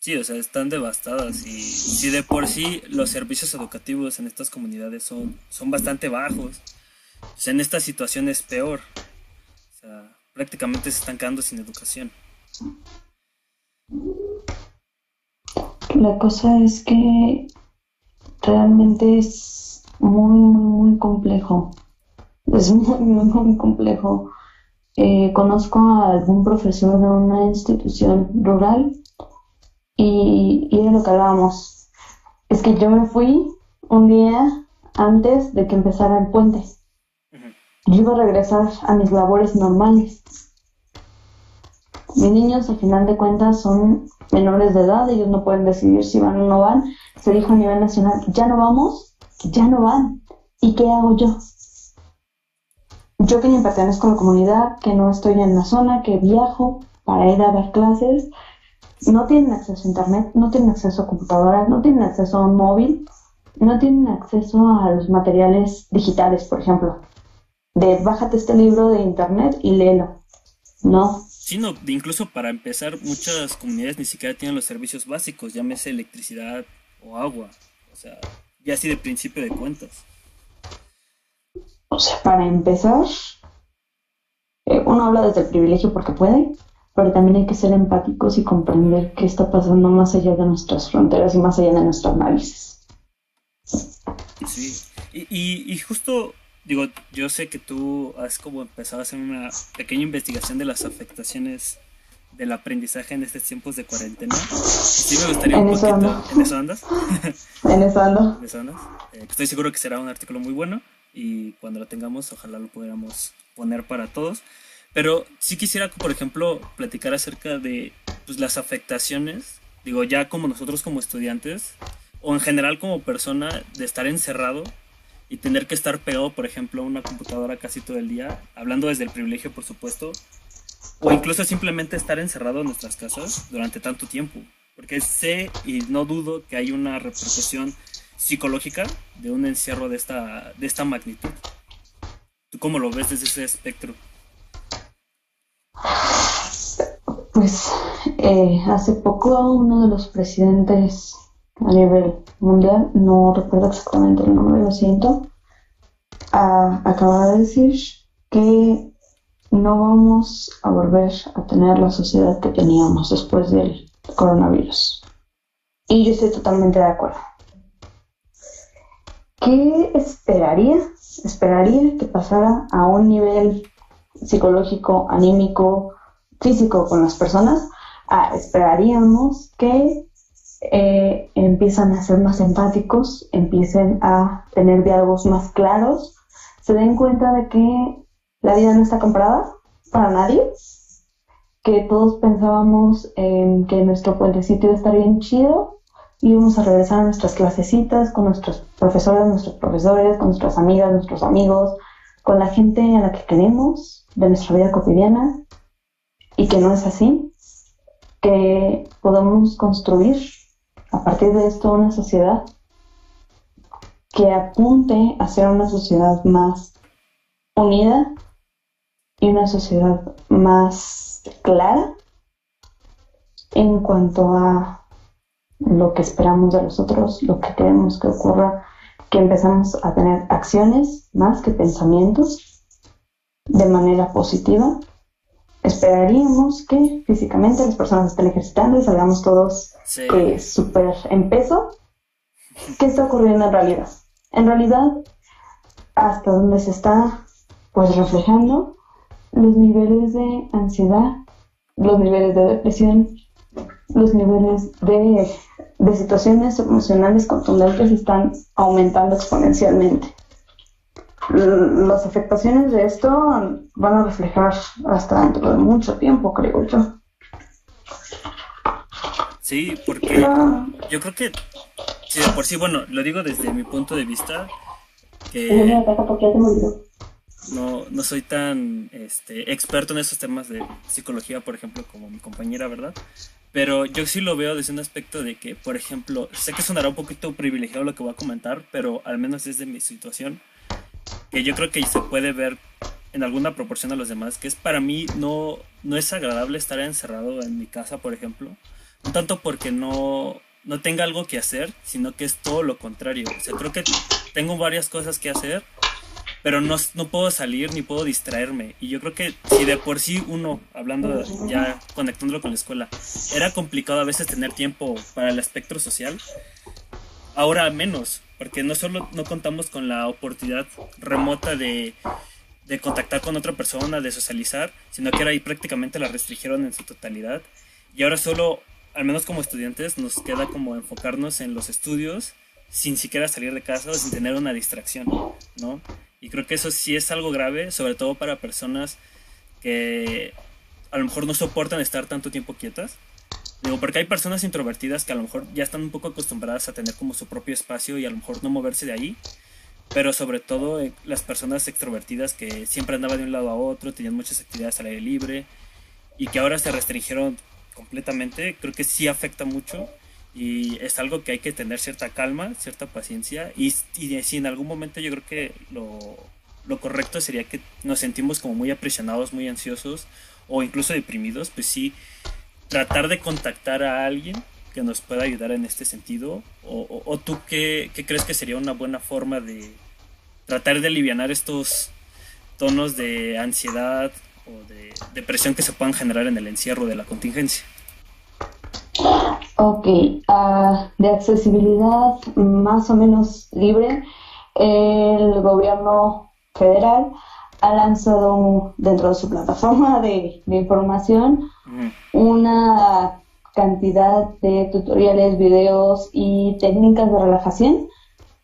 Sí, o sea, están devastadas y si de por sí los servicios educativos en estas comunidades son, son bastante bajos, pues en esta situación es peor prácticamente se están quedando sin educación. La cosa es que realmente es muy, muy, muy complejo. Es muy, muy, muy complejo. Eh, conozco a algún profesor de una institución rural y, y de lo que hablábamos. Es que yo me fui un día antes de que empezara el puente yo iba a regresar a mis labores normales. Mis niños, al final de cuentas, son menores de edad, ellos no pueden decidir si van o no van. Se dijo a nivel nacional, ya no vamos, ya no van. ¿Y qué hago yo? Yo que ni pertenezco a la comunidad, que no estoy en la zona, que viajo para ir a ver clases, no tienen acceso a internet, no tienen acceso a computadoras, no tienen acceso a un móvil, no tienen acceso a los materiales digitales, por ejemplo de bájate este libro de internet y léelo. No. Sí, no, incluso para empezar, muchas comunidades ni siquiera tienen los servicios básicos, llámese electricidad o agua. O sea, ya así de principio de cuentas. O sea, para empezar, eh, uno habla desde el privilegio porque puede, pero también hay que ser empáticos y comprender qué está pasando más allá de nuestras fronteras y más allá de nuestras narices. Sí, y, y justo digo, yo sé que tú has como empezado a hacer una pequeña investigación de las afectaciones del aprendizaje en estos tiempos de cuarentena. Sí me gustaría un poquito... ¿En eso andas? en eso ando. ¿En eso andas? Eh, estoy seguro que será un artículo muy bueno y cuando lo tengamos ojalá lo pudiéramos poner para todos. Pero sí quisiera, por ejemplo, platicar acerca de pues, las afectaciones, digo, ya como nosotros como estudiantes, o en general como persona, de estar encerrado y tener que estar pegado, por ejemplo, a una computadora casi todo el día, hablando desde el privilegio, por supuesto, o incluso simplemente estar encerrado en nuestras casas durante tanto tiempo. Porque sé y no dudo que hay una repercusión psicológica de un encierro de esta, de esta magnitud. ¿Tú cómo lo ves desde ese espectro? Pues eh, hace poco uno de los presidentes a nivel mundial, no recuerdo exactamente el nombre, lo siento, acaba de decir que no vamos a volver a tener la sociedad que teníamos después del coronavirus. Y yo estoy totalmente de acuerdo. ¿Qué esperaría? Esperaría que pasara a un nivel psicológico, anímico, físico con las personas. Ah, esperaríamos que eh, empiezan a ser más empáticos, empiecen a tener diálogos más claros, se den cuenta de que la vida no está comprada para nadie, que todos pensábamos en que nuestro puentecito iba bien chido íbamos a regresar a nuestras clasecitas con nuestros profesores, nuestros profesores, con nuestras amigas, nuestros amigos, con la gente a la que queremos de nuestra vida cotidiana. Y que no es así, que podemos construir a partir de esto una sociedad que apunte a ser una sociedad más unida y una sociedad más clara en cuanto a lo que esperamos de los otros, lo que queremos que ocurra, que empezamos a tener acciones más que pensamientos de manera positiva. Esperaríamos que físicamente las personas estén ejercitando y salgamos todos eh, súper en peso. ¿Qué está ocurriendo en realidad? En realidad, hasta donde se está pues reflejando los niveles de ansiedad, los niveles de depresión, los niveles de, de situaciones emocionales contundentes están aumentando exponencialmente. Las afectaciones de esto van a reflejar hasta dentro de mucho tiempo, creo yo. Sí, porque ah. yo creo que Sí, por sí, bueno, lo digo desde mi punto de vista, que no, no soy tan este, experto en esos temas de psicología, por ejemplo, como mi compañera, ¿verdad? Pero yo sí lo veo desde un aspecto de que, por ejemplo, sé que sonará un poquito privilegiado lo que voy a comentar, pero al menos desde mi situación, que yo creo que se puede ver en alguna proporción a los demás, que es para mí no, no es agradable estar encerrado en mi casa, por ejemplo, no tanto porque no, no tenga algo que hacer, sino que es todo lo contrario. O sea, creo que tengo varias cosas que hacer, pero no, no puedo salir ni puedo distraerme. Y yo creo que si de por sí uno, hablando ya conectándolo con la escuela, era complicado a veces tener tiempo para el espectro social, ahora menos, porque no solo no contamos con la oportunidad remota de, de contactar con otra persona, de socializar, sino que ahora ahí prácticamente la restringieron en su totalidad. Y ahora solo al menos como estudiantes, nos queda como enfocarnos en los estudios sin siquiera salir de casa o sin tener una distracción, ¿no? Y creo que eso sí es algo grave, sobre todo para personas que a lo mejor no soportan estar tanto tiempo quietas. Digo, porque hay personas introvertidas que a lo mejor ya están un poco acostumbradas a tener como su propio espacio y a lo mejor no moverse de ahí. Pero sobre todo eh, las personas extrovertidas que siempre andaban de un lado a otro, tenían muchas actividades al aire libre y que ahora se restringieron completamente, creo que sí afecta mucho y es algo que hay que tener cierta calma, cierta paciencia y, si en algún momento yo creo que lo, lo, correcto sería que nos sentimos como muy aprisionados, muy ansiosos o incluso deprimidos, pues sí, tratar de contactar a alguien que nos pueda ayudar en este sentido o, o, tú qué, qué crees que sería una buena forma de tratar de aliviar estos tonos de ansiedad o de depresión que se puedan generar en el encierro de la contingencia. Ok, uh, de accesibilidad más o menos libre, el gobierno federal ha lanzado dentro de su plataforma de, información una cantidad de tutoriales, videos y técnicas de relajación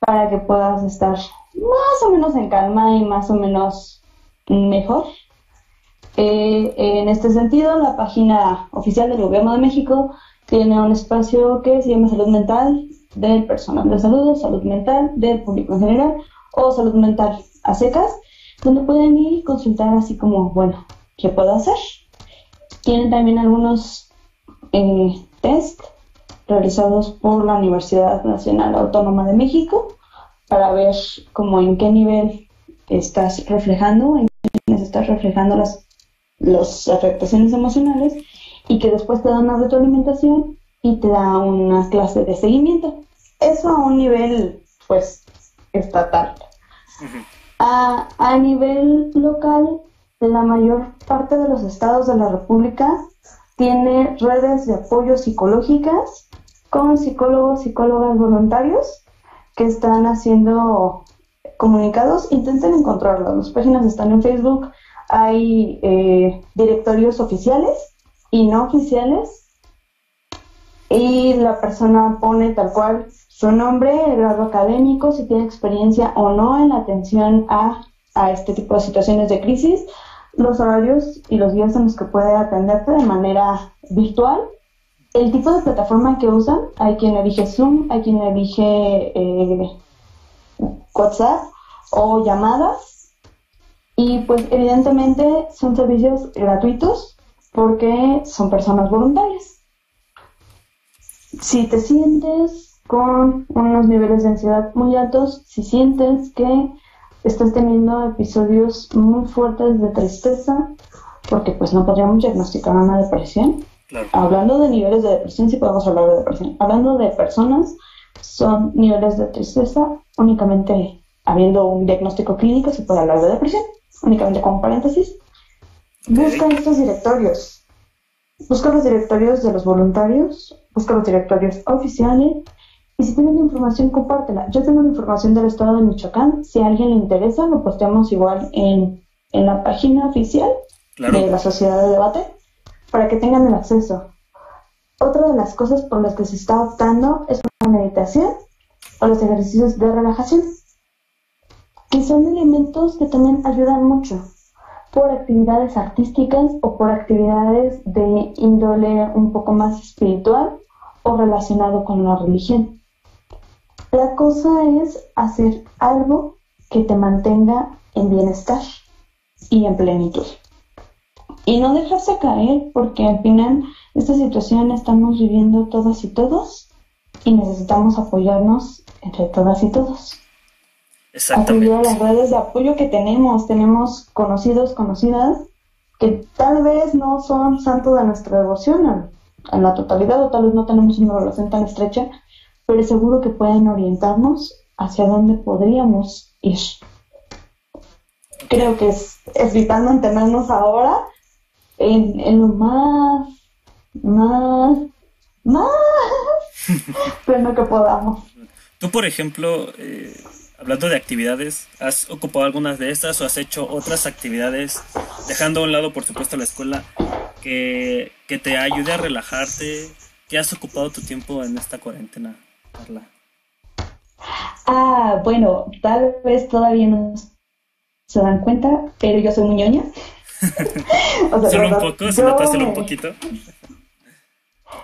para que puedas estar más o menos en calma y más o menos mejor. Eh, en este sentido, la página oficial del Gobierno de México tiene un espacio que se llama Salud Mental del personal de salud, salud mental del público en general o salud mental a secas, donde pueden ir y consultar así como, bueno, ¿qué puedo hacer? Tienen también algunos eh, test realizados por la Universidad Nacional Autónoma de México para ver cómo en qué nivel estás reflejando, en qué estás reflejando las las afectaciones emocionales y que después te da una retroalimentación y te da una clase de seguimiento. Eso a un nivel, pues, estatal. a, a nivel local, la mayor parte de los estados de la República tiene redes de apoyo psicológicas con psicólogos, psicólogas voluntarios que están haciendo comunicados, intenten encontrarlos. Las páginas están en Facebook, hay eh, directorios oficiales y no oficiales. Y la persona pone tal cual su nombre, el grado académico, si tiene experiencia o no en la atención a, a este tipo de situaciones de crisis, los horarios y los días en los que puede atenderte de manera virtual, el tipo de plataforma que usan, hay quien elige Zoom, hay quien elige eh, WhatsApp o llamadas, y pues evidentemente son servicios gratuitos porque son personas voluntarias. Si te sientes con unos niveles de ansiedad muy altos, si sientes que estás teniendo episodios muy fuertes de tristeza, porque pues no podríamos diagnosticar una depresión. Hablando de niveles de depresión, sí podemos hablar de depresión. Hablando de personas, son niveles de tristeza, únicamente habiendo un diagnóstico clínico se puede hablar de depresión, únicamente como paréntesis. Busca estos directorios. Busca los directorios de los voluntarios, busca los directorios oficiales y si tienen información, compártela. Yo tengo la información del estado de Michoacán. Si a alguien le interesa, lo posteamos igual en, en la página oficial de la Sociedad de Debate para que tengan el acceso. Otra de las cosas por las que se está optando es la meditación o los ejercicios de relajación, que son elementos que también ayudan mucho por actividades artísticas o por actividades de índole un poco más espiritual o relacionado con la religión. La cosa es hacer algo que te mantenga en bienestar y en plenitud. Y no dejarse caer porque al final esta situación estamos viviendo todas y todos y necesitamos apoyarnos entre todas y todos. Exactamente. a las redes de apoyo que tenemos. Tenemos conocidos, conocidas que tal vez no son santos de nuestra devoción en la totalidad o tal vez no tenemos una relación tan estrecha, pero seguro que pueden orientarnos hacia dónde podríamos ir. Creo que es, es vital mantenernos ahora en, en lo más, más, más pleno que podamos. Tú, por ejemplo, eh, hablando de actividades, ¿has ocupado algunas de estas o has hecho otras actividades, dejando a un lado, por supuesto, la escuela, que, que te ayude a relajarte? ¿Qué has ocupado tu tiempo en esta cuarentena? Ah, bueno, tal vez todavía no se dan cuenta, pero yo soy muy ñoña. ¿Solo un poco? ¿Se notaste un poquito?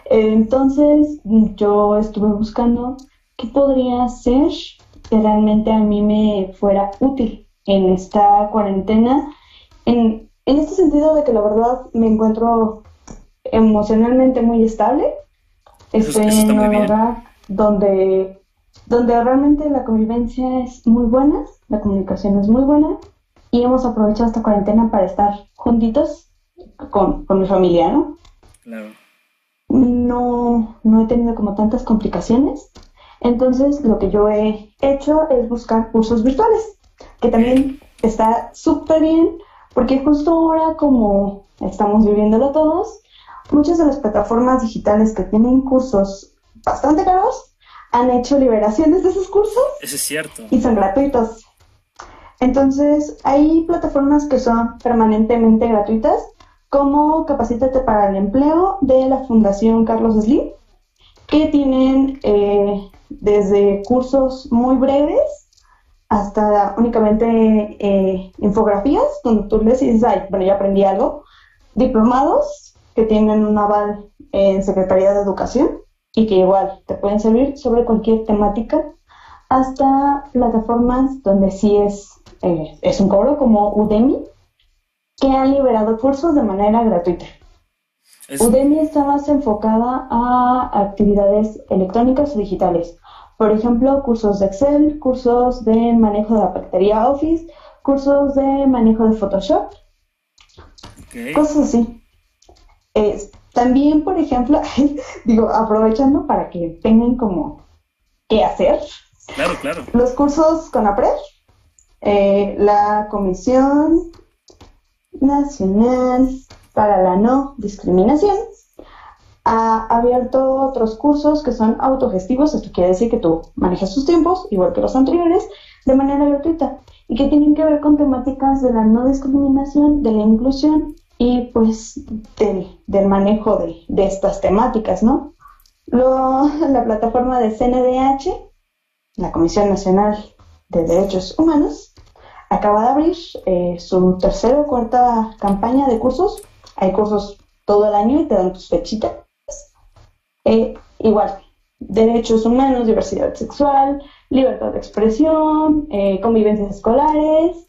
Entonces, yo estuve buscando qué podría ser que realmente a mí me fuera útil en esta cuarentena. En, en este sentido de que la verdad me encuentro emocionalmente muy estable. Estoy en un hogar donde, donde realmente la convivencia es muy buena, la comunicación es muy buena y hemos aprovechado esta cuarentena para estar juntitos con, con mi familia, ¿no? Claro. No, no he tenido como tantas complicaciones. Entonces, lo que yo he hecho es buscar cursos virtuales, que también está súper bien, porque justo ahora, como estamos viviéndolo todos, muchas de las plataformas digitales que tienen cursos bastante caros, han hecho liberaciones de esos cursos. Eso es cierto. Y son gratuitos. Entonces, hay plataformas que son permanentemente gratuitas, como Capacítate para el Empleo de la Fundación Carlos Slim, que tienen eh, desde cursos muy breves hasta únicamente eh, infografías, donde tú les dices, ay, bueno, ya aprendí algo, diplomados que tienen un aval en Secretaría de Educación, y que igual te pueden servir sobre cualquier temática, hasta plataformas donde sí es, eh, es un cobro como Udemy, que han liberado cursos de manera gratuita. Udemy está más enfocada a actividades electrónicas o digitales. Por ejemplo, cursos de Excel, cursos de manejo de la bacteria Office, cursos de manejo de Photoshop, cosas así. También, por ejemplo, digo, aprovechando para que tengan como qué hacer. Claro, claro. Los cursos con APRED, eh, la Comisión Nacional para la No Discriminación ha abierto otros cursos que son autogestivos, esto quiere decir que tú manejas tus tiempos, igual que los anteriores, de manera gratuita y que tienen que ver con temáticas de la no discriminación, de la inclusión y pues del, manejo de, de, estas temáticas, ¿no? Lo, la plataforma de CNDH, la Comisión Nacional de Derechos Humanos, acaba de abrir eh, su tercera o cuarta campaña de cursos. Hay cursos todo el año y te dan tus fechitas. Eh, igual, derechos humanos, diversidad sexual, libertad de expresión, eh, convivencias escolares,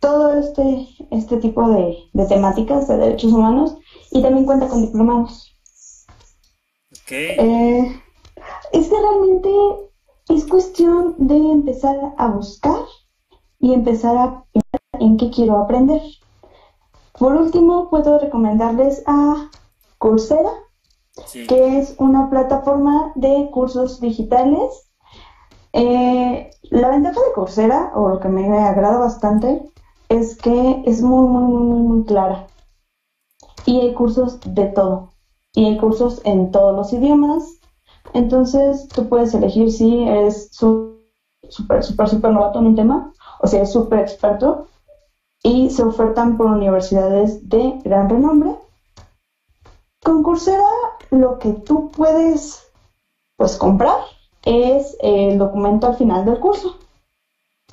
todo este, este tipo de, temáticas de derechos humanos y también cuenta con diplomados. Eh, es que realmente es cuestión de empezar a buscar y empezar a pensar en qué quiero aprender. Por último, puedo recomendarles a Coursera, que es una plataforma de cursos digitales. Eh, la ventaja de Coursera, o lo que me agrada bastante, es que es muy, muy, muy, muy clara. Y hay cursos de todo. Y hay cursos en todos los idiomas. Entonces tú puedes elegir si eres súper, súper, súper novato en un tema o si eres súper experto. Y se ofertan por universidades de gran renombre. Con Coursera lo que tú puedes pues comprar es el documento al final del curso.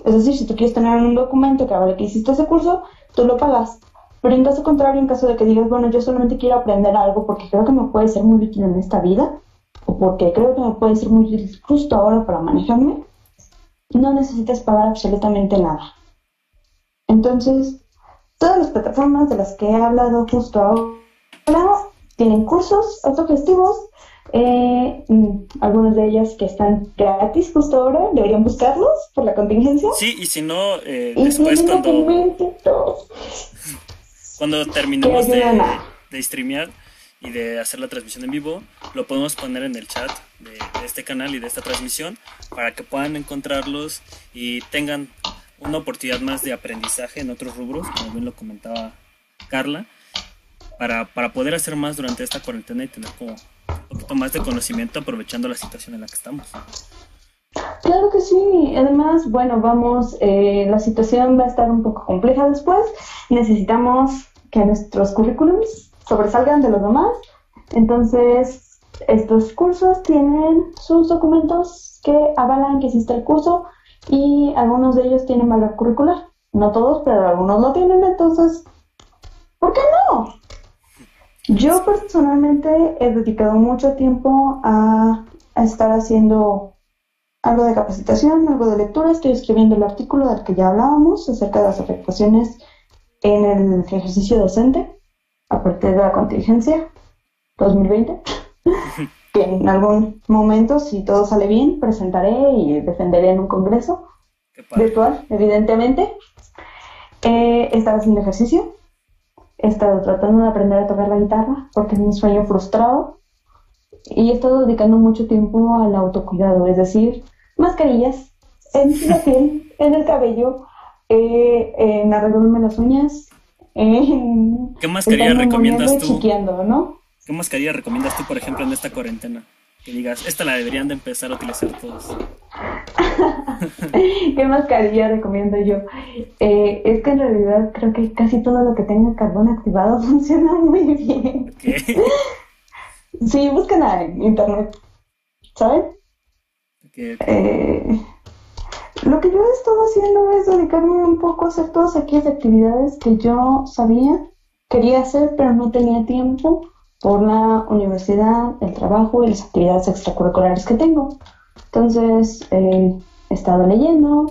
Es decir, si tú quieres tener un documento que hable que hiciste ese curso, tú lo pagas. Pero en caso contrario, en caso de que digas, bueno, yo solamente quiero aprender algo porque creo que me puede ser muy útil en esta vida, o porque creo que me puede ser muy útil justo ahora para manejarme, no necesitas pagar absolutamente nada. Entonces, todas las plataformas de las que he hablado justo ahora tienen cursos autogestivos eh, mm, algunas de ellas que están gratis justo ahora, deberían buscarlos por la contingencia. Sí, y si no, eh, después cuando, cuando terminemos de, de streamear y de hacer la transmisión en vivo, lo podemos poner en el chat de, este canal y de esta transmisión para que puedan encontrarlos y tengan una oportunidad más de aprendizaje en otros rubros, como bien lo comentaba Carla, para, para poder hacer más durante esta cuarentena y tener como un poquito más de conocimiento aprovechando la situación en la que estamos. Claro que sí, además, bueno, vamos, eh, la situación va a estar un poco compleja después, necesitamos que nuestros currículums sobresalgan de los demás, entonces estos cursos tienen sus documentos que avalan que existe el curso y algunos de ellos tienen valor curricular, no todos, pero algunos lo tienen, entonces, ¿por qué no? Yo personalmente he dedicado mucho tiempo a, estar haciendo algo de capacitación, algo de lectura. Estoy escribiendo el artículo del que ya hablábamos acerca de las afectaciones en el ejercicio docente a partir de la contingencia 2020, que en algún momento, si todo sale bien, presentaré y defenderé en un congreso virtual, evidentemente. Eh, estaba haciendo ejercicio He estado tratando de aprender a tocar la guitarra porque es un sueño frustrado. Y he estado dedicando mucho tiempo al autocuidado, es decir, mascarillas en la piel, en el cabello, eh, en arreglarme las uñas. En ¿Qué mascarilla recomiendas tú? ¿no? ¿Qué mascarilla recomiendas tú, por ejemplo, en esta cuarentena? Que digas, esta la deberían de empezar a utilizar todos. ¿Qué mascarilla recomiendo yo? Eh, es que en realidad creo que casi todo lo que tenga carbón activado funciona muy bien. sí, busquen en internet, ¿saben? Eh, lo que yo he estado haciendo es dedicarme un poco a hacer todas aquellas actividades que yo sabía, quería hacer, pero no tenía tiempo por la universidad, el trabajo y las actividades extracurriculares que tengo. Entonces, eh, he estado leyendo,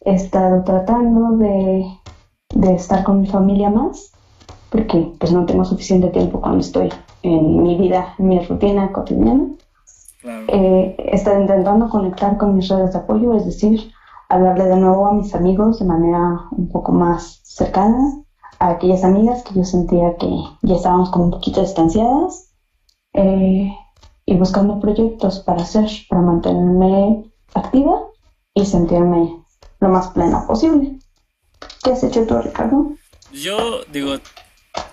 he estado tratando de, estar con mi familia más, porque pues no tengo suficiente tiempo cuando estoy en mi vida, en mi rutina cotidiana. Eh, he estado intentando conectar con mis redes de apoyo, es decir, hablarle de nuevo a mis amigos de manera un poco más cercana, a aquellas amigas que yo sentía que ya estábamos como un poquito distanciadas eh, y buscando proyectos para hacer, para mantenerme activa y sentirme lo más plena posible. ¿Qué has hecho tú, Ricardo? Yo digo,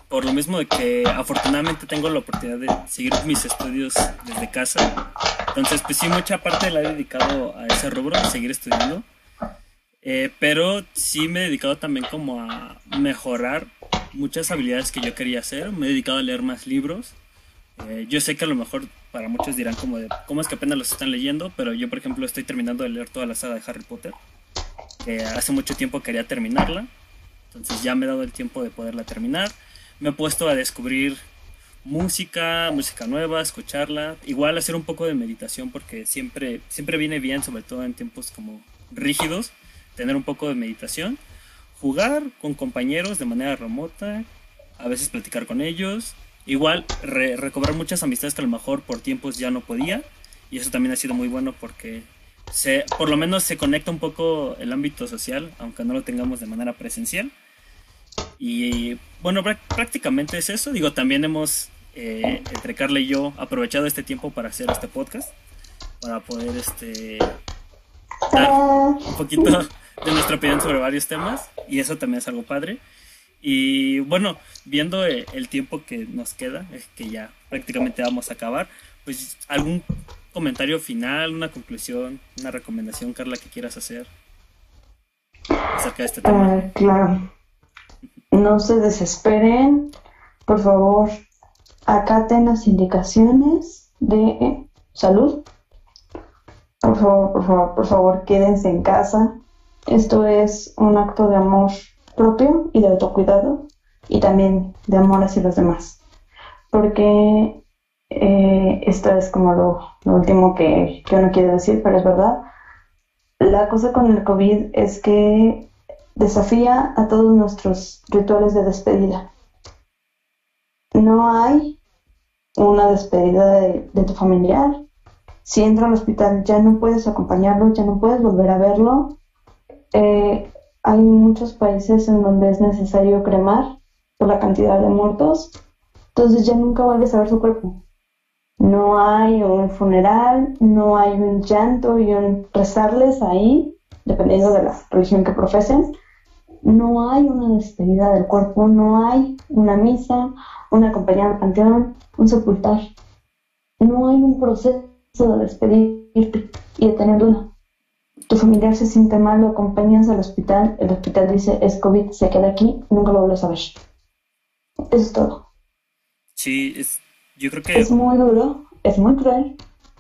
por lo mismo de que afortunadamente tengo la oportunidad de seguir mis estudios desde casa. Entonces, pues sí, mucha parte la he dedicado a ese rubro, a seguir estudiando. Eh, pero sí me he dedicado también como a mejorar muchas habilidades que yo quería hacer. Me he dedicado a leer más libros. Eh, yo sé que a lo mejor para muchos dirán como de cómo es que apenas los están leyendo, pero yo por ejemplo estoy terminando de leer toda la saga de Harry Potter. Que hace mucho tiempo quería terminarla. Entonces ya me he dado el tiempo de poderla terminar me he puesto a descubrir música, música nueva, escucharla, igual hacer un poco de meditación porque siempre, siempre viene bien, sobre todo en tiempos como rígidos, tener un poco de meditación, jugar con compañeros de manera remota, a veces platicar con ellos, igual recobrar muchas amistades que a lo mejor por tiempos ya no podía y eso también ha sido muy bueno porque se, por lo menos se conecta un poco el ámbito social, aunque no lo tengamos de manera presencial. Y bueno, prácticamente es eso. Digo, también hemos, eh, entre Carla y yo, aprovechado este tiempo para hacer este podcast, para poder este, dar un poquito de nuestra opinión sobre varios temas. Y eso también es algo padre. Y bueno, viendo eh, el tiempo que nos queda, es que ya prácticamente vamos a acabar, pues algún comentario final, una conclusión, una recomendación, Carla, que quieras hacer acerca de este tema. Uh, claro no se desesperen, por favor, acaten las indicaciones de salud. Por favor, por favor, por favor, quédense en casa. Esto es un acto de amor propio y de autocuidado y también de amor hacia los demás. Porque eh, esto es como lo, último que, que uno quiere decir, pero es verdad. La cosa con el COVID es que desafía a todos nuestros rituales de despedida. No hay una despedida de, tu familiar. Si entra al hospital ya no puedes acompañarlo, ya no puedes volver a verlo. Eh, hay muchos países en donde es necesario cremar por la cantidad de muertos, entonces ya nunca vuelves a ver su cuerpo. No hay un funeral, no hay un llanto y un rezarles ahí, dependiendo de la religión que profesen, no hay una despedida del cuerpo, no hay una misa, una acompañada al panteón, un sepultar. No hay un proceso de despedirte y de tener duda. Tu familiar se siente mal, lo acompañas al hospital, el hospital dice es COVID, se queda aquí, nunca lo vuelves a ver. Eso es todo. Sí, es, yo creo que... Es muy duro, es muy cruel.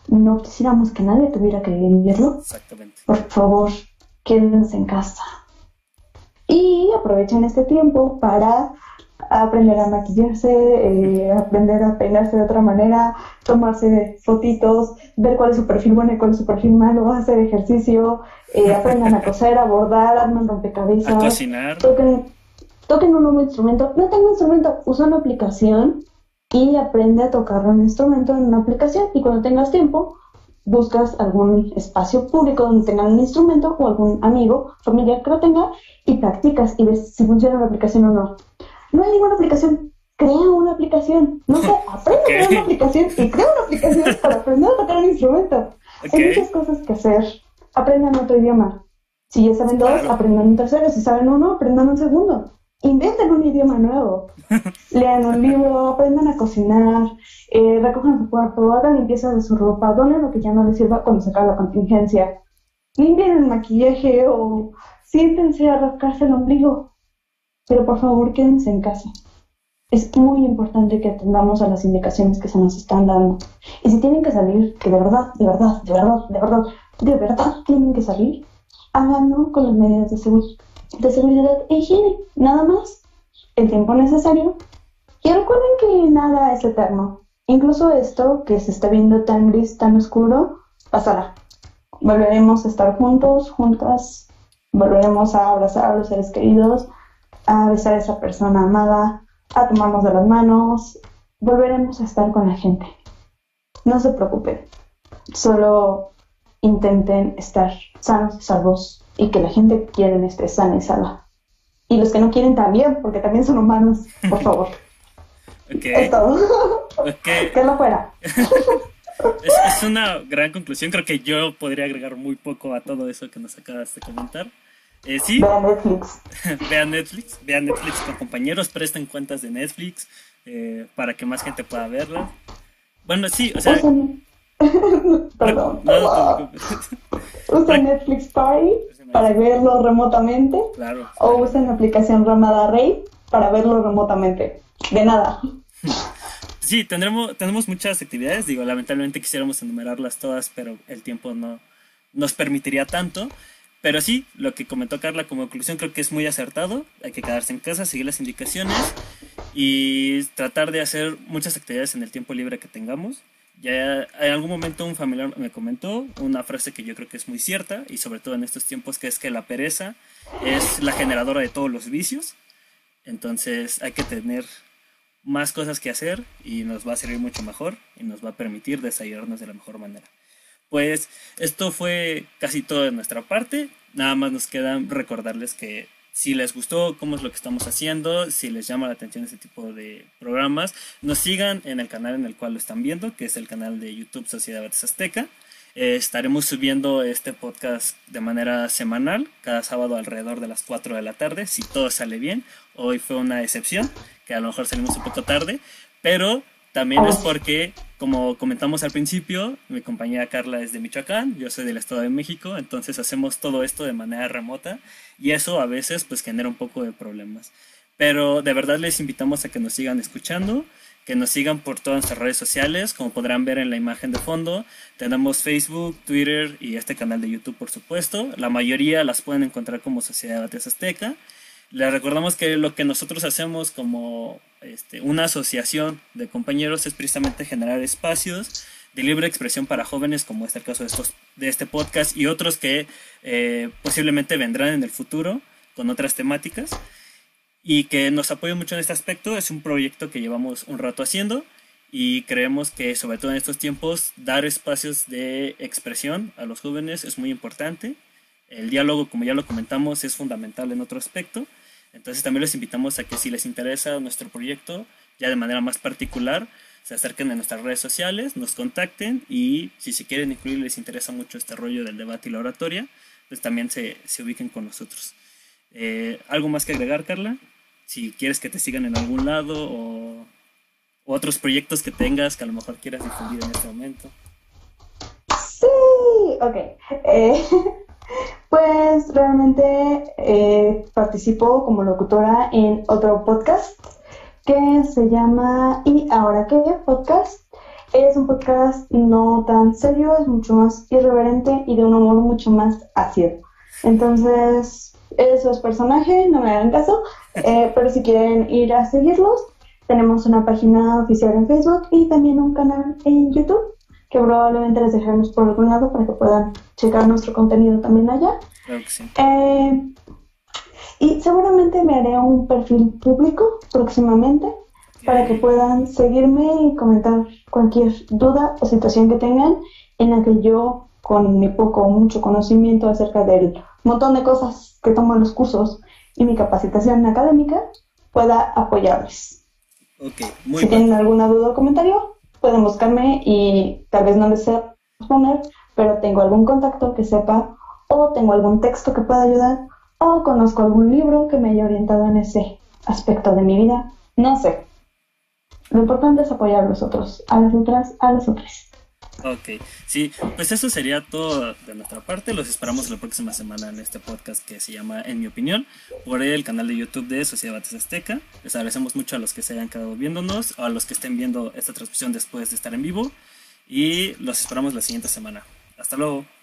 No quisiéramos que nadie tuviera que vivirlo. Exactamente. Por favor, quédense en casa y aprovechen este tiempo para aprender a maquillarse, eh, aprender a peinarse de otra manera, tomarse fotitos, ver cuál es su perfil bueno y cuál es su perfil malo, hacer ejercicio, eh, aprendan a coser, a bordar, arman rompecabezas, a cocinar. Toquen, toquen un nuevo instrumento, no tengo instrumento, usa una aplicación y aprende a tocar un instrumento en una aplicación y cuando tengas tiempo buscas algún espacio público donde tengan un instrumento o algún amigo, familiar que lo tenga y practicas y ves si funciona la aplicación o no. No hay ninguna aplicación, crea una aplicación. No sé, aprende a crear una aplicación y crea una aplicación para aprender a tocar un instrumento. Hay muchas cosas que hacer. Aprendan otro idioma. Si ya saben dos, aprendan un tercero. Si saben uno, aprendan un segundo. Inventen un idioma nuevo. Lean un libro, aprendan a cocinar, eh, recojan su cuarto, hagan limpieza de su ropa, donen lo que ya no les sirva cuando se acabe la contingencia. Limpien el maquillaje o siéntense a rascarse el ombligo, pero por favor quédense en casa. Es muy importante que atendamos a las indicaciones que se nos están dando. Y si tienen que salir, que de verdad, de verdad, de verdad, de verdad, de verdad tienen que salir, háganlo con las medidas de, de seguridad e higiene, nada más, el tiempo necesario. Y recuerden que nada es eterno. Incluso esto que se está viendo tan gris, tan oscuro, pasará. Volveremos a estar juntos, juntas, volveremos a abrazar a los seres queridos, a besar a esa persona amada, a tomarnos de las manos, volveremos a estar con la gente. No se preocupen, solo intenten estar sanos y salvos y que la gente que quieren esté sana y salva. Y los que no quieren también, porque también son humanos, por favor. Es todo. Que lo fuera. es, una gran conclusión. Creo que yo podría agregar muy poco a todo eso que nos acabas de comentar. Eh, sí. Vean Netflix. vean Netflix. Vean Netflix con compañeros. Presten cuentas de Netflix eh, para que más gente pueda verla. Bueno, sí, o sea. Usen... Perdón. No, usen Netflix Party para verlo remotamente. Claro. O usen la aplicación llamada Ray para verlo remotamente. De nada. Sí, tendremos, tenemos muchas actividades. Digo, lamentablemente quisiéramos enumerarlas todas, pero el tiempo no nos permitiría tanto. Pero sí, lo que comentó Carla como conclusión creo que es muy acertado. Hay que quedarse en casa, seguir las indicaciones y tratar de hacer muchas actividades en el tiempo libre que tengamos. Ya en algún momento un familiar me comentó una frase que yo creo que es muy cierta y sobre todo en estos tiempos que es que la pereza es la generadora de todos los vicios. Entonces hay que tener más cosas que hacer y nos va a servir mucho mejor y nos va a permitir desayunarnos de la mejor manera. Pues esto fue casi todo de nuestra parte. Nada más nos queda recordarles que si les gustó cómo es lo que estamos haciendo, si les llama la atención este tipo de programas, nos sigan en el canal en el cual lo están viendo, que es el canal de YouTube Sociedad Bates Azteca. Eh, estaremos subiendo este podcast de manera semanal, cada sábado alrededor de las 4 de la tarde, si todo sale bien. Hoy fue una excepción, que a lo mejor salimos un poco tarde, pero también es porque, como comentamos al principio, mi compañera Carla es de Michoacán, yo soy del Estado de México, entonces hacemos todo esto de manera remota y eso a veces pues genera un poco de problemas. Pero de verdad les invitamos a que nos sigan escuchando, que nos sigan por todas nuestras redes sociales, como podrán ver en la imagen de fondo. Tenemos Facebook, Twitter y este canal de YouTube, por supuesto. La mayoría las pueden encontrar como Sociedad de Azteca. Les recordamos que lo que nosotros hacemos como este, una asociación de compañeros es precisamente generar espacios de libre expresión para jóvenes, como es el caso de, estos, de este podcast y otros que eh, posiblemente vendrán en el futuro con otras temáticas y que nos apoyen mucho en este aspecto. Es un proyecto que llevamos un rato haciendo y creemos que sobre todo en estos tiempos dar espacios de expresión a los jóvenes es muy importante. El diálogo, como ya lo comentamos, es fundamental en otro aspecto entonces también les invitamos a que si les interesa nuestro proyecto, ya de manera más particular, se acerquen a nuestras redes sociales, nos contacten y si se quieren incluir, les interesa mucho este rollo del debate y la oratoria, pues también se, se ubiquen con nosotros. Eh, ¿Algo más que agregar, Carla? Si quieres que te sigan en algún lado o, otros proyectos que tengas que a lo mejor quieras difundir en este momento. Sí, ok. Eh, Pues realmente eh, participo como locutora en otro podcast que se llama ¿Y ahora qué? Podcast. Es un podcast no tan serio, es mucho más irreverente y de un humor mucho más ácido. Entonces, eso es personaje, no me hagan caso, eh, pero si quieren ir a seguirlos, tenemos una página oficial en Facebook y también un canal en YouTube que probablemente les dejaremos por algún lado para que puedan checar nuestro contenido también allá. Eh, y seguramente me haré un perfil público próximamente para que puedan seguirme y comentar cualquier duda o situación que tengan en la que yo, con mi poco o mucho conocimiento acerca del montón de cosas que tomo en los cursos y mi capacitación académica, pueda apoyarles. si tienen alguna duda o comentario, pueden buscarme y tal vez no les sepa responder, pero tengo algún contacto que sepa o tengo algún texto que pueda ayudar o conozco algún libro que me haya orientado en ese aspecto de mi vida. No sé. Lo importante es apoyar a los otros, a las otras, a las otras. Ok, sí, pues eso sería todo de nuestra parte. Los esperamos la próxima semana en este podcast que se llama En mi opinión, por el canal de YouTube de Sociedad Bates Azteca. Les agradecemos mucho a los que se hayan quedado viéndonos, a los que estén viendo esta transmisión después de estar en vivo. Y los esperamos la siguiente semana. Hasta luego.